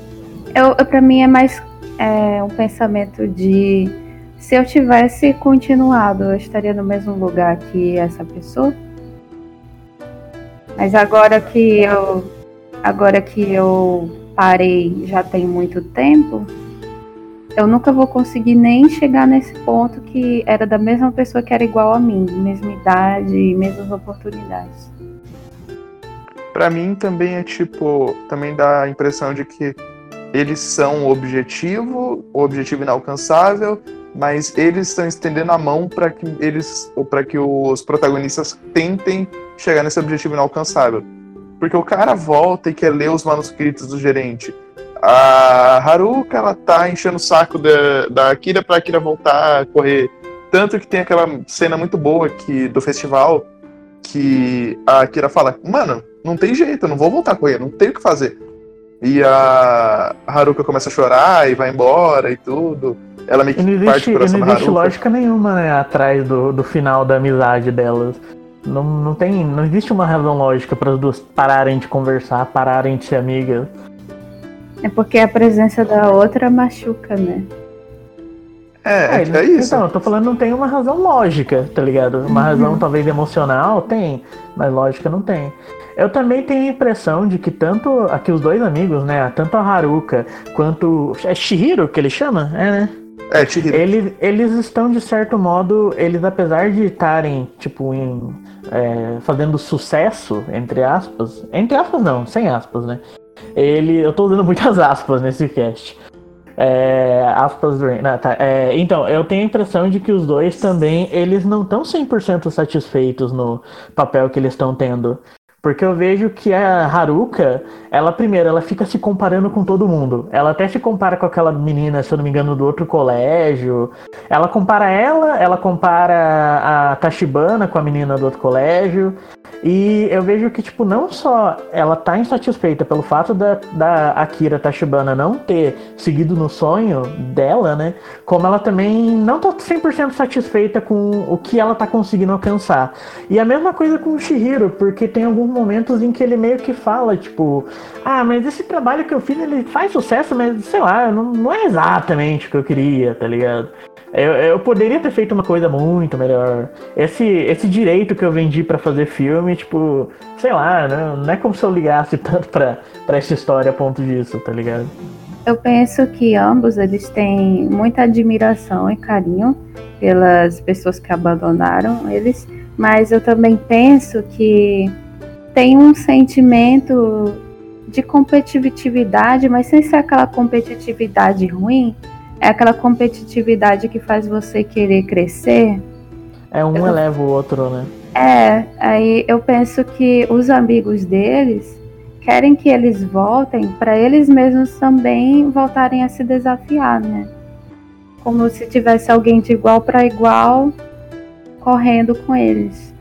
Eu, eu, para mim é mais é, um pensamento de se eu tivesse continuado, eu estaria no mesmo lugar que essa pessoa. Mas agora que eu agora que eu parei já tem muito tempo, eu nunca vou conseguir nem chegar nesse ponto que era da mesma pessoa que era igual a mim, mesma idade, mesmas oportunidades. Pra mim também é tipo, também dá a impressão de que eles são o objetivo, o objetivo inalcançável, mas eles estão estendendo a mão para que eles, para que os protagonistas tentem chegar nesse objetivo inalcançável. Porque o cara volta e quer ler os manuscritos do gerente. A Haruka, ela tá enchendo o saco da, da Akira pra Akira voltar a correr. Tanto que tem aquela cena muito boa que, do festival que a Akira fala, mano, não tem jeito, eu não vou voltar a correr, não tenho o que fazer. E a Haruka começa a chorar e vai embora e tudo. Ela meio não que parte existe, do coração não existe lógica nenhuma, né, atrás do, do final da amizade delas. Não, não tem. Não existe uma razão lógica para as duas pararem de conversar, pararem de ser amigas. É porque a presença da outra machuca, né? É, é, é isso. Então, eu tô falando não tem uma razão lógica, tá ligado? Uma Uhum. razão talvez emocional, tem, mas lógica não tem. Eu também tenho a impressão de que tanto aqui os dois amigos, né, tanto a Haruka quanto é Shihiro que ele chama, é, né? É. Eles, eles estão, de certo modo, eles apesar de estarem, tipo, em, é, fazendo sucesso, entre aspas, entre aspas não, sem aspas, né? ele. Eu tô usando muitas aspas nesse cast. É, aspas do não, tá, é, Então, eu tenho a impressão de que os dois também, eles não estão 100% satisfeitos no papel que eles estão tendo. Porque eu vejo que a Haruka, ela primeiro, ela fica se comparando com todo mundo. Ela até se compara com aquela menina, se eu não me engano, do outro colégio. Ela compara ela, ela compara a Tachibana com a menina do outro colégio. E eu vejo que, tipo, não só ela tá insatisfeita pelo fato da, da Akira Tachibana não ter seguido no sonho dela, né? Como ela também não tá 100% satisfeita com o que ela tá conseguindo alcançar. E a mesma coisa com o Shihiro, porque tem alguns momentos em que ele meio que fala, tipo, ah, mas esse trabalho que eu fiz, ele faz sucesso, mas sei lá, não, não é exatamente o que eu queria, tá ligado? Eu, eu poderia ter feito uma coisa muito melhor. Esse, esse direito que eu vendi para fazer filme, tipo, sei lá, não, não é como se eu ligasse tanto pra, pra essa história a ponto disso, tá ligado? Eu penso que ambos eles têm muita admiração e carinho pelas pessoas que abandonaram eles, mas eu também penso que tem um sentimento de competitividade, mas sem ser aquela competitividade ruim, é aquela competitividade que faz você querer crescer. É um eu, eleva o outro, né? É, aí eu penso que os amigos deles querem que eles voltem para eles mesmos também voltarem a se desafiar, né? Como se tivesse alguém de igual para igual correndo com eles.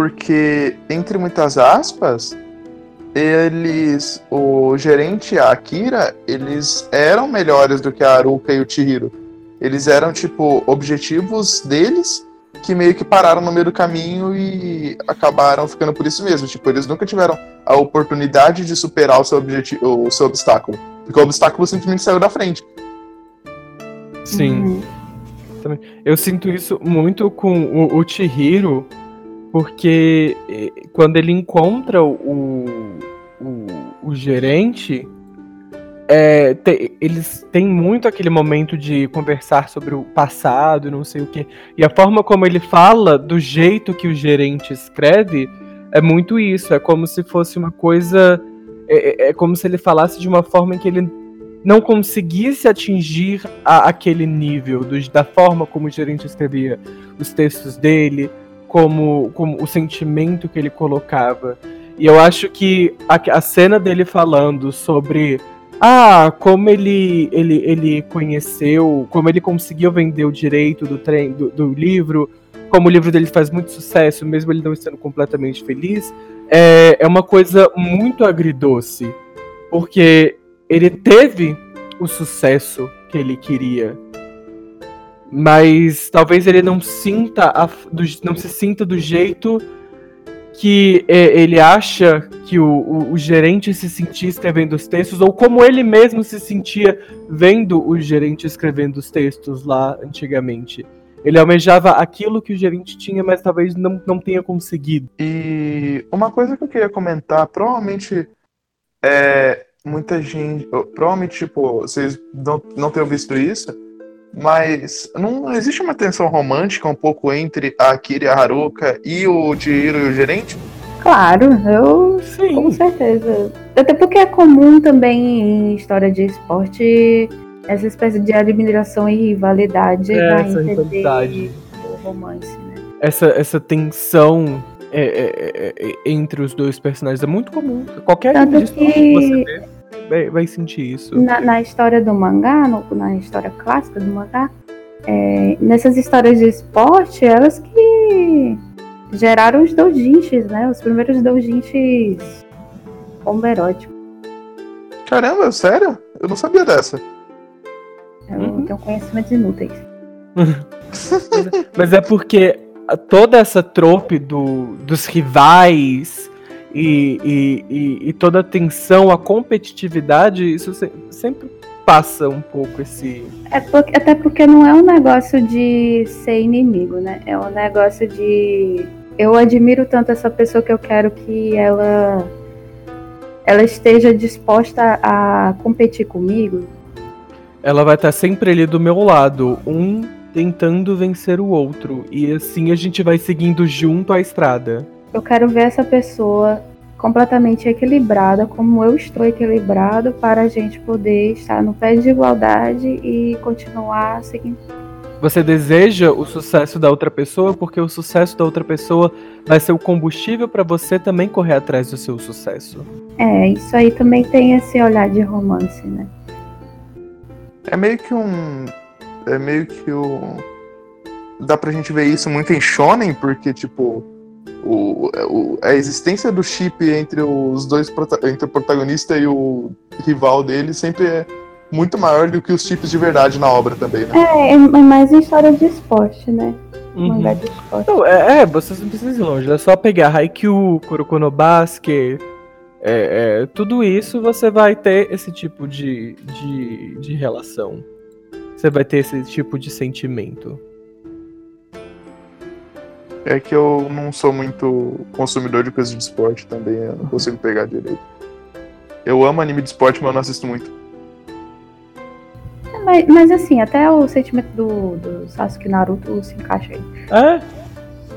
Porque, entre muitas aspas, eles, o gerente e a Akira, eles eram melhores do que a Aruka e o Chihiro. Eles eram, tipo, objetivos deles que meio que pararam no meio do caminho e acabaram ficando por isso mesmo. Tipo, eles nunca tiveram a oportunidade de superar o seu, objetivo, o seu obstáculo. Porque o obstáculo simplesmente saiu da frente. Sim. Uhum. Eu sinto isso muito com o, o Chihiro, porque eh, quando ele encontra o, o, o gerente, é, te, eles têm muito aquele momento de conversar sobre o passado, não sei o que. E a forma como ele fala, do jeito que o gerente escreve, é muito isso. É como se fosse uma coisa. É, é, é como se ele falasse de uma forma em que ele não conseguisse atingir a, aquele nível, do, da forma como o gerente escrevia os textos dele, como, como o sentimento que ele colocava. E eu acho que a, a cena dele falando sobre ah, como ele, ele, ele conheceu, como ele conseguiu vender o direito do, trem, do, do, livro, como o livro dele faz muito sucesso, mesmo ele não estando completamente feliz, é, é uma coisa muito agridoce. Porque ele teve o sucesso que ele queria mas talvez ele não sinta a, do, não se sinta do jeito que é, ele acha que o, o, o, gerente se sentia escrevendo os textos, ou como ele mesmo se sentia vendo o gerente escrevendo os textos lá antigamente. Ele almejava aquilo que o gerente tinha, mas talvez não, não tenha conseguido. E uma coisa que eu queria comentar, provavelmente é, muita gente. Provavelmente, tipo, vocês não, não tenham visto isso mas não existe uma tensão romântica um pouco entre a Akira e a Haruka e o Chihiro e o gerente? Claro, eu Sim. com certeza. Até porque é comum também em história de esporte essa espécie de admiração e rivalidade é, essa rivalidade. o romance, né? Essa, essa tensão é, é, é, é entre os dois personagens é muito comum. Qualquer Tanto que... que você vê vai, vai sentir isso. Na, na história do mangá, no, na história clássica do mangá, é, nessas histórias de esporte, elas que geraram os doujinshis, né? Os primeiros doujinshis homoeróticos. Caramba, sério? Eu não sabia dessa. Eu uhum. tenho conhecimentos inúteis. Mas é porque toda essa trope do, dos rivais e, e, e, e toda a tensão, a competitividade, isso se, sempre passa um pouco esse. É porque, até porque não é um negócio de ser inimigo, né? É um negócio de. Eu admiro tanto essa pessoa que eu quero que ela ela esteja disposta a competir comigo. Ela vai estar sempre ali do meu lado, um tentando vencer o outro. E assim a gente vai seguindo junto a estrada eu quero ver essa pessoa completamente equilibrada, como eu estou equilibrado, para a gente poder estar no pé de igualdade e continuar seguindo. Você deseja o sucesso da outra pessoa porque o sucesso da outra pessoa vai ser o combustível para você também correr atrás do seu sucesso. É, isso aí também tem esse olhar de romance, né? É meio que um. É meio que o. Dá pra gente ver isso muito em Shonen, porque, tipo, o, o, a existência do chip entre os dois entre o protagonista e o rival dele sempre é muito maior do que os chips de verdade na obra também, né? É, é mais em história de esporte, né? Uhum. De esporte. Não, é, é, vocês não precisam ir longe, é só pegar Haikyuu, Kuroko no Basket, é, é, tudo isso você vai ter esse tipo de, de, de relação. Você vai ter esse tipo de sentimento. É que eu não sou muito consumidor de coisas de esporte também, eu não consigo pegar direito. Eu amo anime de esporte, mas eu não assisto muito. Mas, mas assim, até o sentimento do, do Sasuke Naruto se encaixa aí. É?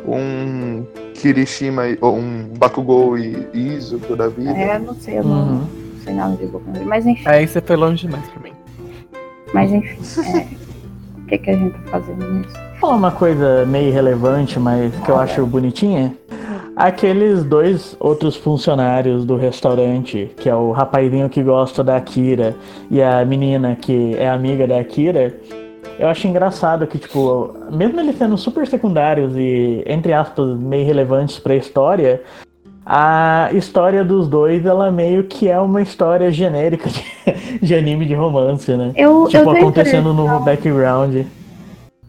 Um Kirishima, ou um Bakugou e Izuku da vida. É, eu não sei, eu não, Uhum. não sei nada de Boku Mas enfim, Aí você foi longe demais pra mim. mas enfim. é, o que, que a gente tá fazendo nisso? Falar uma coisa meio irrelevante, mas que eu acho bonitinha. Aqueles dois outros funcionários do restaurante, que é o rapazinho que gosta da Akira e a menina que é amiga da Akira, eu acho engraçado que, tipo, mesmo eles sendo super secundários e, entre aspas, meio relevantes pra história, a história dos dois, ela meio que é uma história genérica de, de anime de romance, né? Eu, eu Tipo, tenho acontecendo no background.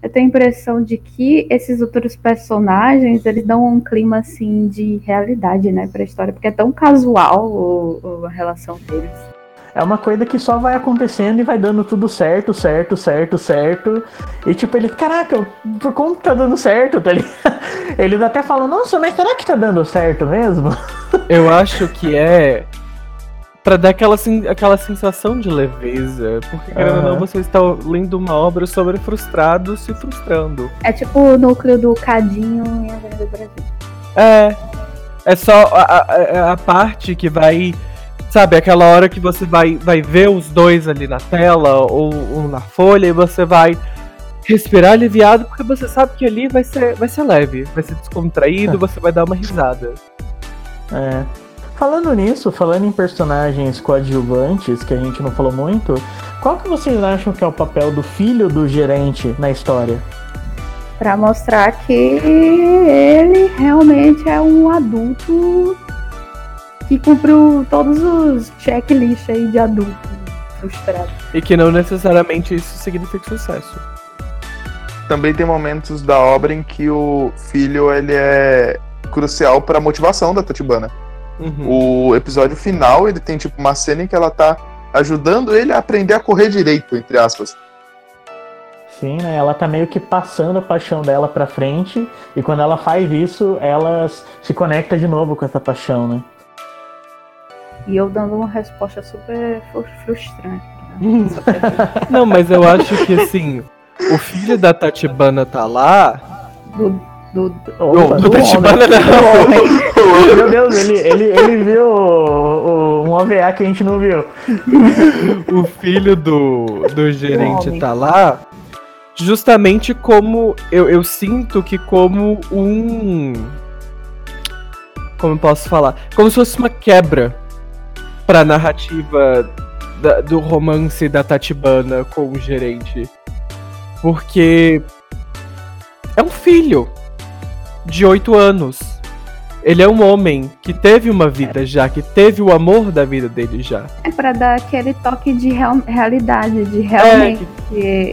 Eu tenho a impressão de que esses outros personagens, eles dão um clima, assim, de realidade, né, pra história. Porque é tão casual o- o- a relação deles. É uma coisa que só vai acontecendo e vai dando tudo certo, certo, certo, certo. E tipo, ele, caraca, por como que tá dando certo, tá ligado? Eles até falam, nossa, mas será que tá dando certo mesmo? Eu acho que é pra dar aquela, aquela sensação de leveza. Porque, querendo ou não, você está lendo uma obra sobre frustrados se frustrando. É tipo o núcleo do Cadinho em Avenida Brasil. É. É só a, a, a parte que vai. Sabe, aquela hora que você vai, vai ver os dois ali na tela ou, ou na folha e você vai respirar aliviado porque você sabe que ali vai ser, vai ser leve, vai ser descontraído, você vai dar uma risada. É. Falando nisso, falando em personagens coadjuvantes, que a gente não falou muito, qual que vocês acham que é o papel do filho do gerente na história? Pra mostrar que ele realmente é um adulto que cumpriu todos os checklists aí de adulto frustrado. E que não necessariamente isso significa sucesso. Também tem momentos da obra em que o filho ele é crucial pra motivação da Tatibana. Uhum. O episódio final, ele tem tipo uma cena em que ela tá ajudando ele a aprender a correr direito, entre aspas. Sim, né? Ela tá meio que passando a paixão dela pra frente, e quando ela faz isso, ela se conecta de novo com essa paixão, né? E eu dando uma resposta super fru- frustrante. pergunta. Não, mas eu acho que assim, o filho da Tatibana tá lá. do, do, do- Opa, do do Tatibana homem. não. Do homem. Meu Deus, ele, ele, ele viu o- o- um OVA que a gente não viu. o filho do, do gerente tá lá justamente como eu, eu sinto que como um como eu posso falar como se fosse uma quebra pra narrativa da- do romance da Tatibana com o gerente porque é um filho de oito anos ele é um homem que teve uma vida já que teve o amor da vida dele já É pra dar aquele toque de real- realidade, de realmente.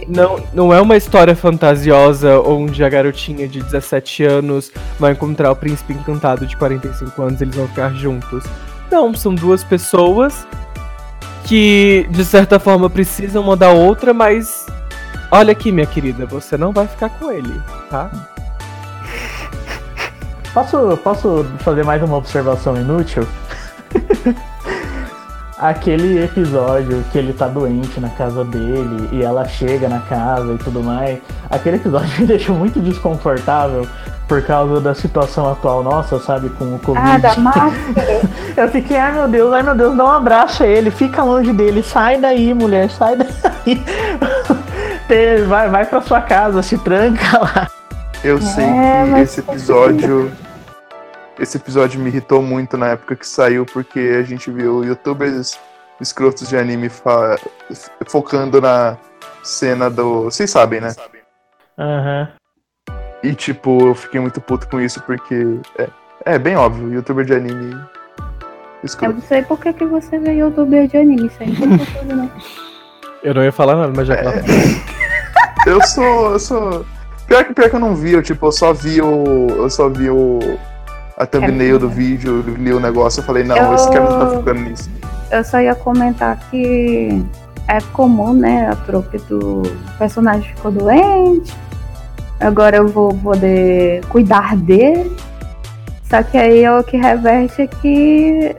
Não, não é uma história fantasiosa onde a garotinha de 17 anos vai encontrar o príncipe encantado de 45 anos e eles vão ficar juntos. Não, são duas pessoas que, de certa forma, precisam uma da outra, mas. Olha aqui, minha querida, você não vai ficar com ele, tá? Posso, posso fazer mais uma observação inútil? Aquele episódio que ele tá doente na casa dele e ela chega na casa e tudo mais. Aquele episódio me deixou muito desconfortável. Por causa da situação atual nossa, sabe, com o Covid. Ah, da máscara. Eu fiquei, ai meu Deus, ai meu Deus, dá um abraço a ele, fica longe dele, sai daí, mulher, sai daí. Vai, vai pra sua casa, se tranca lá. Eu sei É, que mas esse episódio. Esse episódio me irritou muito na época que saiu, porque a gente viu youtubers escrotos de anime fa- focando na cena do. Vocês sabem, né? Aham. E tipo, eu fiquei muito puto com isso, porque. É, é bem óbvio, youtuber de anime. Eu Escroto. não sei por que, que você vê youtuber de anime, isso aí não tem não. Eu não ia falar nada, mas já que ela Eu sou. Eu sou. Pior que, pior que eu não vi, eu, tipo, eu só vi o. Eu só vi o. A thumbnail do vídeo, li o negócio, eu falei, não, Eu- esse cara não tá focando nisso. Eu só ia comentar que é comum, né, a troca do personagem ficou doente, agora eu vou poder cuidar dele. Só que aí é o que reverte é que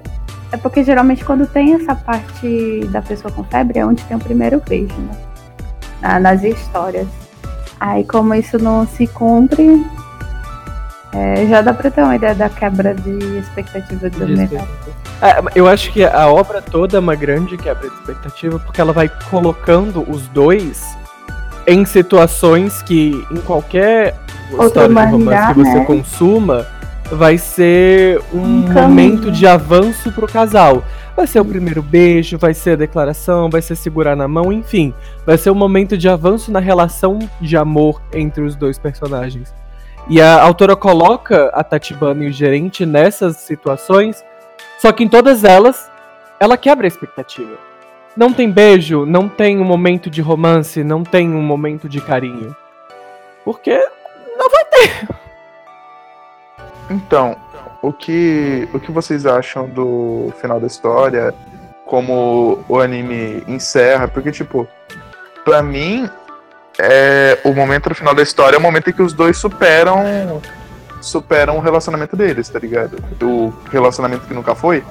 é porque geralmente quando tem essa parte da pessoa com febre é onde tem o primeiro beijo, né? Na- nas histórias. Aí como isso não se cumpre, é, já dá pra ter uma ideia da quebra de expectativa do mercado. É, eu acho que a obra toda é uma grande quebra de expectativa, porque ela vai colocando os dois em situações que, em qualquer Outro história de romance que você né? consuma, vai ser um, Um momento de avanço pro casal. Vai ser o primeiro beijo, vai ser a declaração, vai ser segurar na mão, enfim. Vai ser um momento de avanço na relação de amor entre os dois personagens. E a autora coloca a Tatibana e o gerente nessas situações, só que em todas elas, ela quebra a expectativa. Não tem beijo, não tem um momento de romance, não tem um momento de carinho. Porque não vai ter. Então, o que, o que vocês acham do final da história? Como o anime encerra? Porque, tipo, pra mim, é, o momento no final da história é o momento em que os dois superam superam o relacionamento deles, tá ligado? O relacionamento que nunca foi.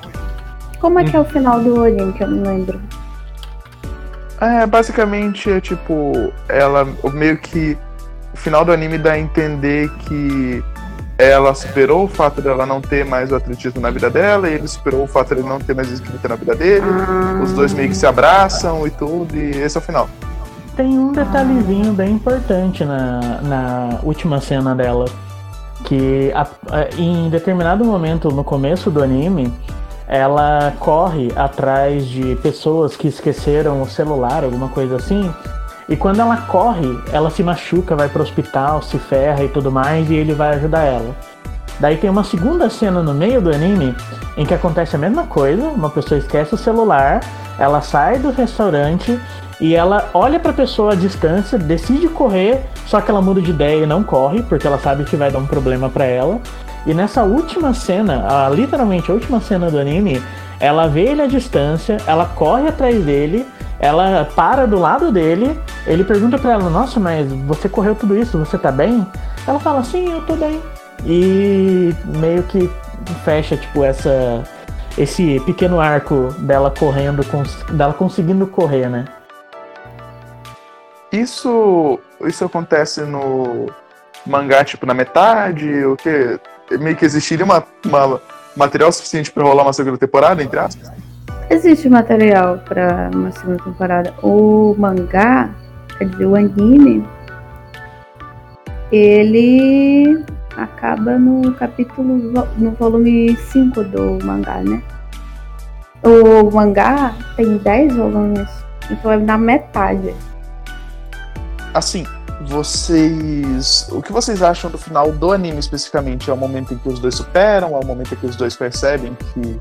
Como é que é o final do anime, que eu não lembro? É, basicamente é tipo, ela o meio que o final do anime dá a entender que ela superou o fato dela não ter mais o atletismo na vida dela, e ele superou o fato de ele não ter mais escrita na vida dele. Os dois meio que se abraçam e tudo, e esse é o final. Tem um detalhezinho bem importante na, na última cena dela. Que a- a- em determinado momento no começo do anime, ela corre atrás de pessoas que esqueceram o celular, alguma coisa assim. E quando ela corre, ela se machuca, vai pro hospital, se ferra e tudo mais, e ele vai ajudar ela. Daí tem uma segunda cena no meio do anime em que acontece a mesma coisa, uma pessoa esquece o celular, ela sai do restaurante e ela olha pra pessoa à distância, decide correr, só que ela muda de ideia e não corre, porque ela sabe que vai dar um problema pra ela. E nessa última cena, a, literalmente a última cena do anime, ela vê ele à distância, ela corre atrás dele, ela para do lado dele, ele pergunta pra ela: Nossa, mas você correu tudo isso, você tá bem? Ela fala: Sim, eu tô bem. E meio que fecha, tipo, essa. Esse pequeno arco dela correndo, dela conseguindo correr, né? Isso, isso acontece no mangá, tipo, na metade, o que meio que existiria uma, uma material suficiente pra rolar uma segunda temporada, entre aspas. Existe material pra uma segunda temporada. O mangá, quer dizer, o anime, ele acaba no capítulo, no volume 5 do mangá, né? O mangá tem 10 volumes, então é na metade. Assim, vocês. O que vocês acham do final do anime especificamente? É o momento em que os dois superam? É o momento em que os dois percebem que.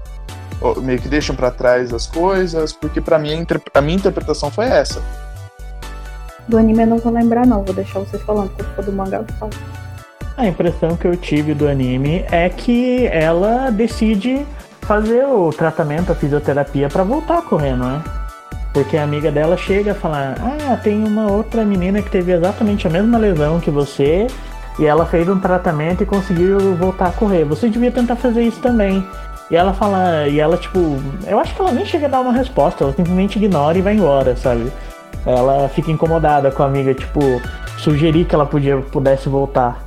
ó, meio que deixam pra trás as coisas? Porque pra mim a, minha interpretação foi essa. Do anime eu não vou lembrar não, vou deixar vocês falando, quando for do mangá eu falo. A impressão que eu tive do anime é que ela decide fazer o tratamento, a fisioterapia pra voltar a correr, não é? Porque a amiga dela chega a falar: Ah, tem uma outra menina que teve exatamente a mesma lesão que você e ela fez um tratamento e conseguiu voltar a correr. Você devia tentar fazer isso também. E ela fala, e ela, tipo, eu acho que ela nem chega a dar uma resposta, ela simplesmente ignora e vai embora, sabe? Ela fica incomodada com a amiga, tipo, sugerir que ela podia, pudesse voltar.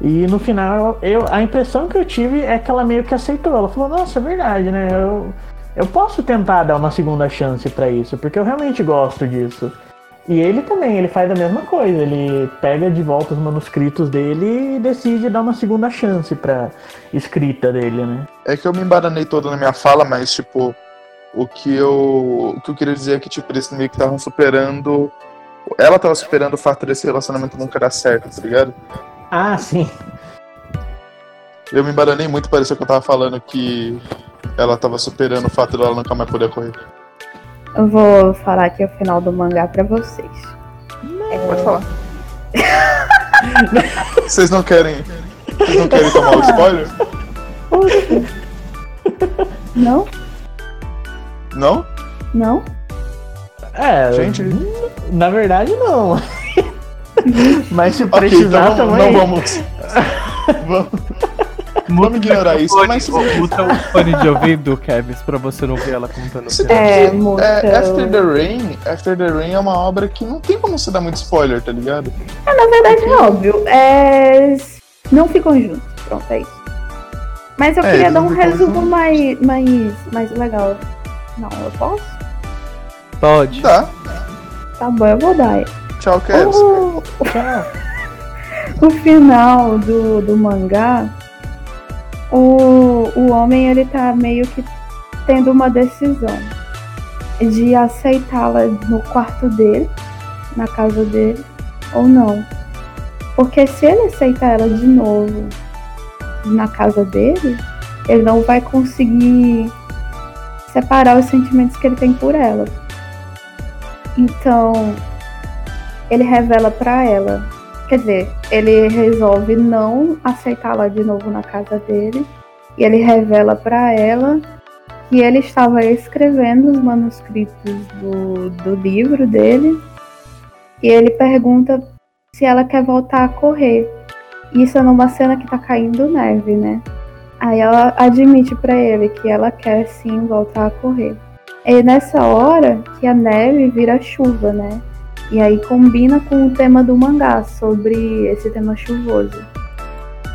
E no final, eu, a impressão que eu tive é que ela meio que aceitou. Ela falou, nossa, é verdade, né? Eu, eu posso tentar dar uma segunda chance para isso, porque eu realmente gosto disso. E ele também, ele faz a mesma coisa. Ele pega de volta os manuscritos dele e decide dar uma segunda chance pra escrita dele, né? É que eu me embaranei todo na minha fala, mas, tipo, o que eu, o que eu queria dizer é que, tipo, eles meio que estavam superando. Ela tava superando o fato desse relacionamento nunca dar certo, tá ligado? Ah, sim. Eu me embaranei muito, pareceu que eu tava falando que ela tava superando o fato dela nunca mais poder correr. Eu vou falar aqui o final do mangá pra vocês. Pode falar. Vocês não querem. Vocês não querem tomar o spoiler? Não? Não? Não? É, Gente. na verdade não. Mas se precisar então também. não vamos. vamos. Vamos ignorar isso, mas Muta o fone de ouvido, Kevs, pra você não ver ela contando. É, que, muita- é, After the Rain, After the Rain é uma obra que não tem como você dar muito spoiler, tá ligado? É, na verdade, é óbvio. É... Não ficam juntos. Pronto, é isso. Mas eu É, queria dar um resumo juntos. mais, mais, mais legal. Não, eu posso? Pode. Tá. Tá bom, eu vou dar. Tchau, Kevs. O, Tchau. o final do, do mangá, o, o homem ele tá meio que tendo uma decisão de aceitá-la no quarto dele, na casa dele, ou não. Porque se ele aceitar ela de novo na casa dele, ele não vai conseguir separar os sentimentos que ele tem por ela. Então, ele revela pra ela Quer dizer, ele resolve não aceitá-la de novo na casa dele. E ele revela para ela que ele estava escrevendo os manuscritos do, do livro dele. E ele pergunta se ela quer voltar a correr. Isso é numa cena que tá caindo neve, né? Aí ela admite para ele que ela quer sim voltar a correr. É nessa hora que a neve vira chuva, né? E aí combina com o tema do mangá, sobre esse tema chuvoso.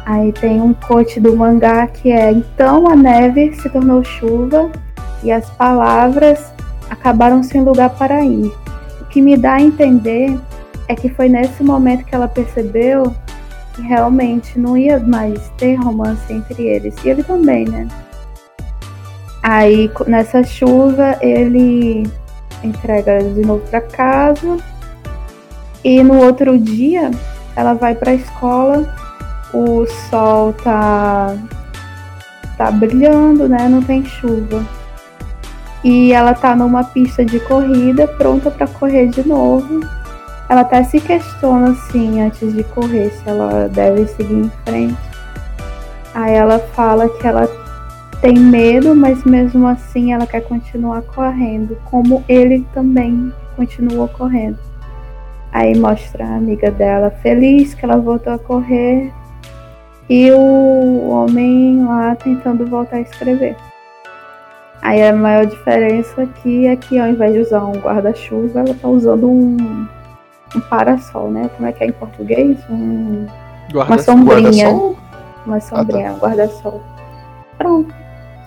Aí tem um coach do mangá que é então a neve se tornou chuva e as palavras acabaram sem lugar para ir. O que me dá a entender é que foi nesse momento que ela percebeu que realmente não ia mais ter romance entre eles. E ele também, né? Aí nessa chuva ele entrega de novo para casa e no outro dia, ela vai pra escola, o sol tá tá brilhando, né? Não tem chuva. E ela tá numa pista de corrida, pronta pra correr de novo. Ela até se questiona assim antes de correr se ela deve seguir em frente. Aí ela fala que ela tem medo, mas mesmo assim ela quer continuar correndo, como ele também continuou correndo. Aí mostra a amiga dela feliz que ela voltou a correr e o homem lá tentando voltar a escrever. Aí a maior diferença aqui é que ao invés de usar um guarda-chuva, ela tá usando um, um parasol, né? Como é que é em português? Um, uma Guarda sombrinha. Guarda-sol? Uma sombrinha, um guarda-sol. Pronto.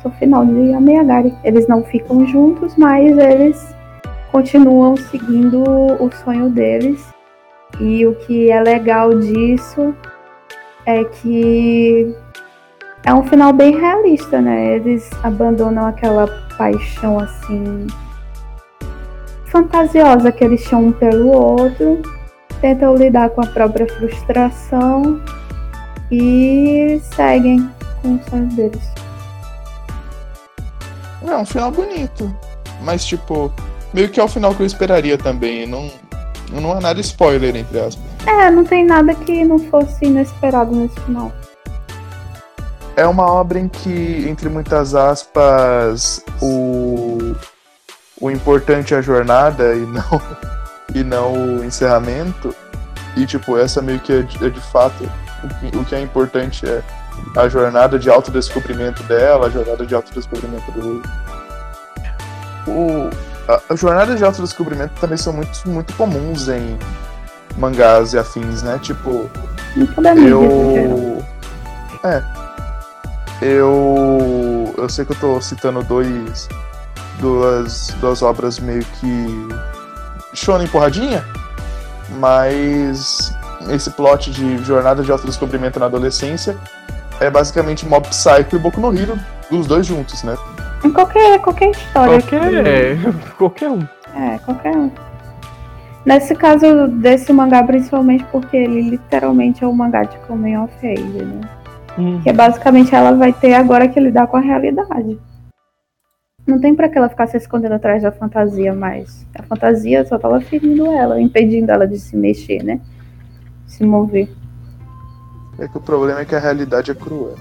O final de Ameyagari. Eles não ficam juntos, mas eles continuam seguindo o sonho deles. E o que é legal disso é que é um final bem realista, né? Eles abandonam aquela paixão assim fantasiosa que eles tinham um pelo outro, tentam lidar com a própria frustração e seguem com os sonhos deles. É um final bonito. Mas, tipo, meio que é o final que eu esperaria também. Não, não é nada spoiler, entre aspas. É, não tem nada que não fosse inesperado nesse final. É uma obra em que, entre muitas aspas, o, o importante é a jornada e não, e não o encerramento. E, tipo, essa meio que é de, é de fato. O que, o que é importante é a jornada de autodescobrimento dela, a jornada de autodescobrimento do. O, as jornadas de autodescobrimento também são muito, muito comuns em mangás e afins, né? Tipo, geral. Eu. É. Eu. Eu sei que eu tô citando dois. Duas, duas obras meio que. Shonen porradinha. Mas. Esse plot de jornada de autodescobrimento na adolescência é basicamente Mob Psycho e Boku no Hero, os dois juntos, né? Em qualquer, qualquer história. Qualquer, qualquer um. que- É, qualquer um. Nesse caso desse mangá, principalmente porque ele literalmente é um mangá de Coming of Age, né? Que é basicamente ela vai ter agora que lidar com a realidade. Não tem pra que ela ficar se escondendo atrás da fantasia mais. A fantasia só tava ferindo ela, impedindo ela de se mexer, né? Se mover. É que o problema é que a realidade é cruel.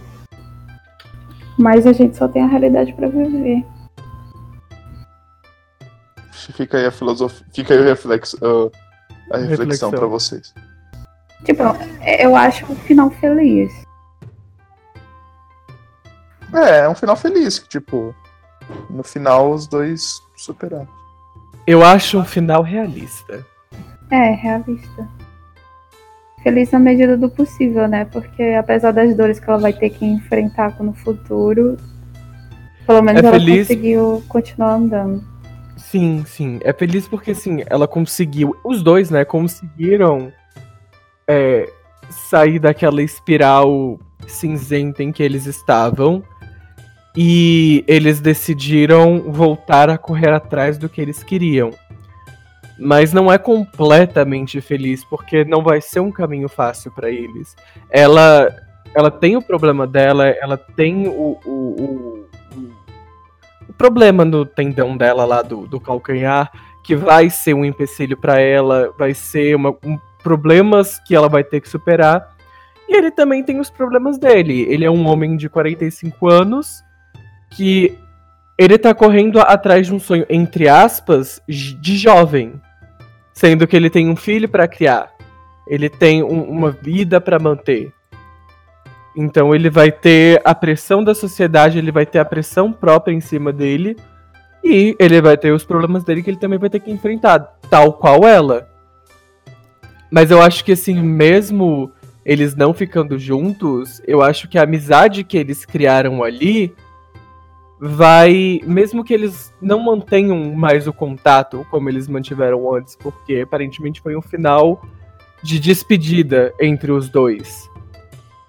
Mas a gente só tem a realidade pra viver. Fica aí a filosofia. Fica aí o reflexo, uh, a reflexão Reflexão. pra vocês. Tipo, eu acho o final feliz. É, é um final feliz, que, tipo. No final os dois superaram. Eu acho um final realista. É, realista. Feliz na medida do possível, né? Porque apesar das dores que ela vai ter que enfrentar no futuro, pelo menos É ela feliz- conseguiu continuar andando. Sim, sim. É feliz porque, assim, ela conseguiu. Os dois, né, conseguiram é, sair daquela espiral cinzenta em que eles estavam. E eles decidiram voltar a correr atrás do que eles queriam. Mas não é completamente feliz, porque não vai ser um caminho fácil pra eles. Ela, ela tem o problema dela, ela tem o, o, o, o- problema no tendão dela lá do, do calcanhar, que vai ser um empecilho pra ela, vai ser uma, um, problemas que ela vai ter que superar. E ele também tem os problemas dele. Ele é um homem de 45 anos que ele tá correndo atrás de um sonho, entre aspas, de jovem. Sendo que ele tem um filho pra criar. Ele tem um- uma vida pra manter. Então ele vai ter a pressão da sociedade, ele vai ter a pressão própria em cima dele. E ele vai ter os problemas dele que ele também vai ter que enfrentar, tal qual ela. Mas eu acho que assim, mesmo eles não ficando juntos, eu acho que a amizade que eles criaram ali vai, mesmo que eles não mantenham mais o contato como eles mantiveram antes, porque aparentemente foi um final de despedida entre os dois.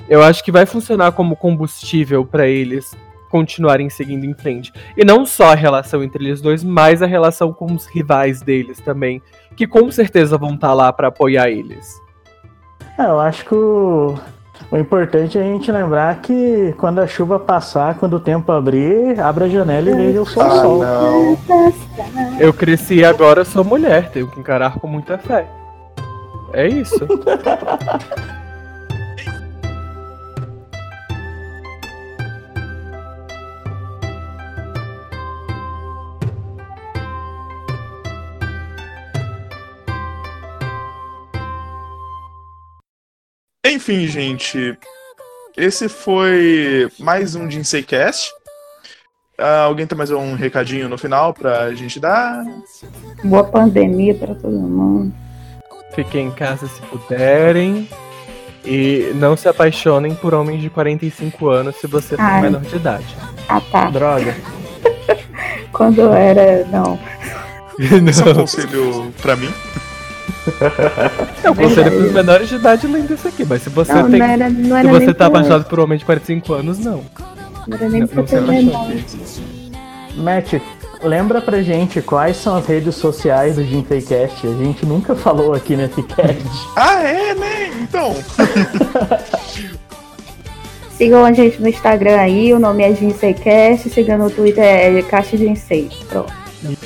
Eu acho que vai funcionar como combustível pra eles continuarem seguindo em frente. E não só a relação entre eles dois, mas a relação com os rivais deles também, que com certeza vão estar lá pra apoiar eles. É, eu acho que o, o importante é a gente lembrar que quando a chuva passar, quando o tempo abrir, abra a janela e veja o sol. Ah, sol. não. Eu cresci e agora sou mulher, tenho que encarar com muita fé. É isso. Enfim, gente. Esse foi mais um Jinsei-cast. Ah, alguém tem mais um recadinho no final pra gente dar? Boa pandemia pra todo mundo. Fiquem em casa se puderem. E não se apaixonem por homens de 45 anos se você for menor de idade. Ah, tá. Droga. Quando eu era. Não. Esse é um conselho pra mim. O conselho pros menores de idade além desse aqui, mas se você Não, tem. não era, não Se era você nem tá apaixonado por um homem de 45 anos, não. Não era nem Não- pra se. Matt, lembra pra gente quais são as redes sociais do Jinfeicast? A gente nunca falou aqui nesse cast. Ah, é, né? Então. Sigam a gente no Instagram aí, o nome é GinSeiCast, siga no Twitter é Caixa Ginsei. Pronto.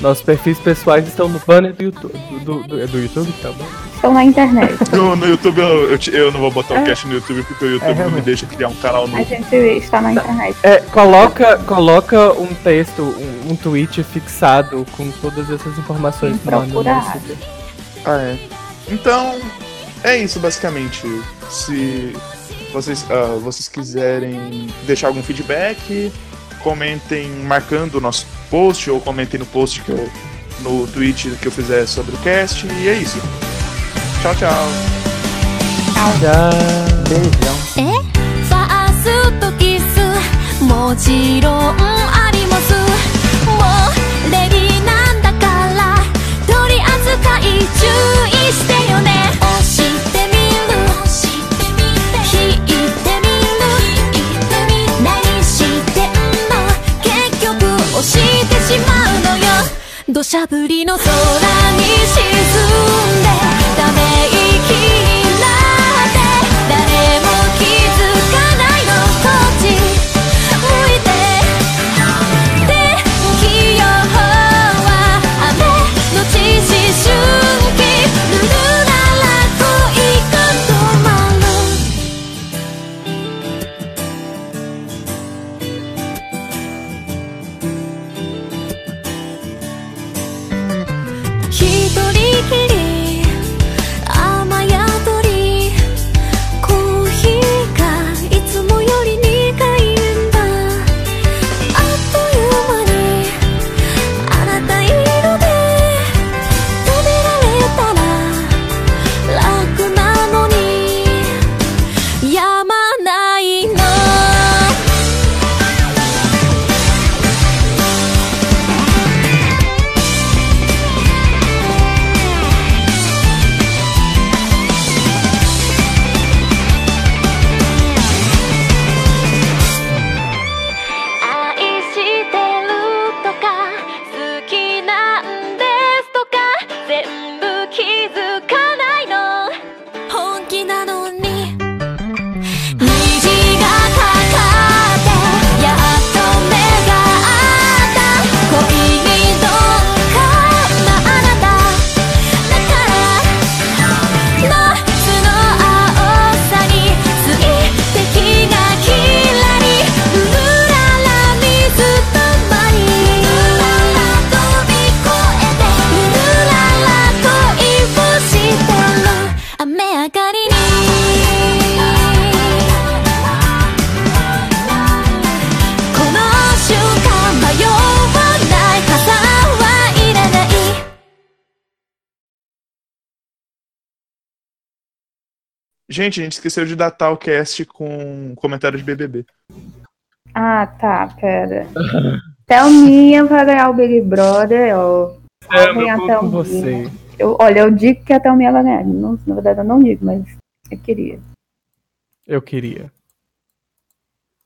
Nossos perfis pessoais estão no banner do YouTube. Do, do, é do YouTube? Tá bom. Estão na internet. No, no YouTube eu, eu, eu não vou botar o É. cast no YouTube porque o YouTube não me deixa criar um canal A novo. gente está na internet. É, coloca, coloca um texto, um, um tweet fixado com todas essas informações no anúncio. procurar. Ah, é. Então, é isso basicamente. Se vocês, ah, vocês quiserem deixar algum feedback, comentem marcando o nosso post ou comentem no post que eu, no tweet que eu fizer sobre o cast. E é isso. Tchau, tchau. Tchau. Beijão. ファーストキスもちろんありますもうレディーなんだから取り扱い注意してよね してしまうのよ。土砂降りの空に沈んでため息 Gente, a gente esqueceu de datar o cast com comentário de BBB. Ah, tá, pera. Thelminha vai ganhar o Big Brother, ó. É, eu tô com você. Eu, olha, eu digo que a Thelminha vai ganhar. Não, na verdade, eu não digo, mas eu queria. Eu queria.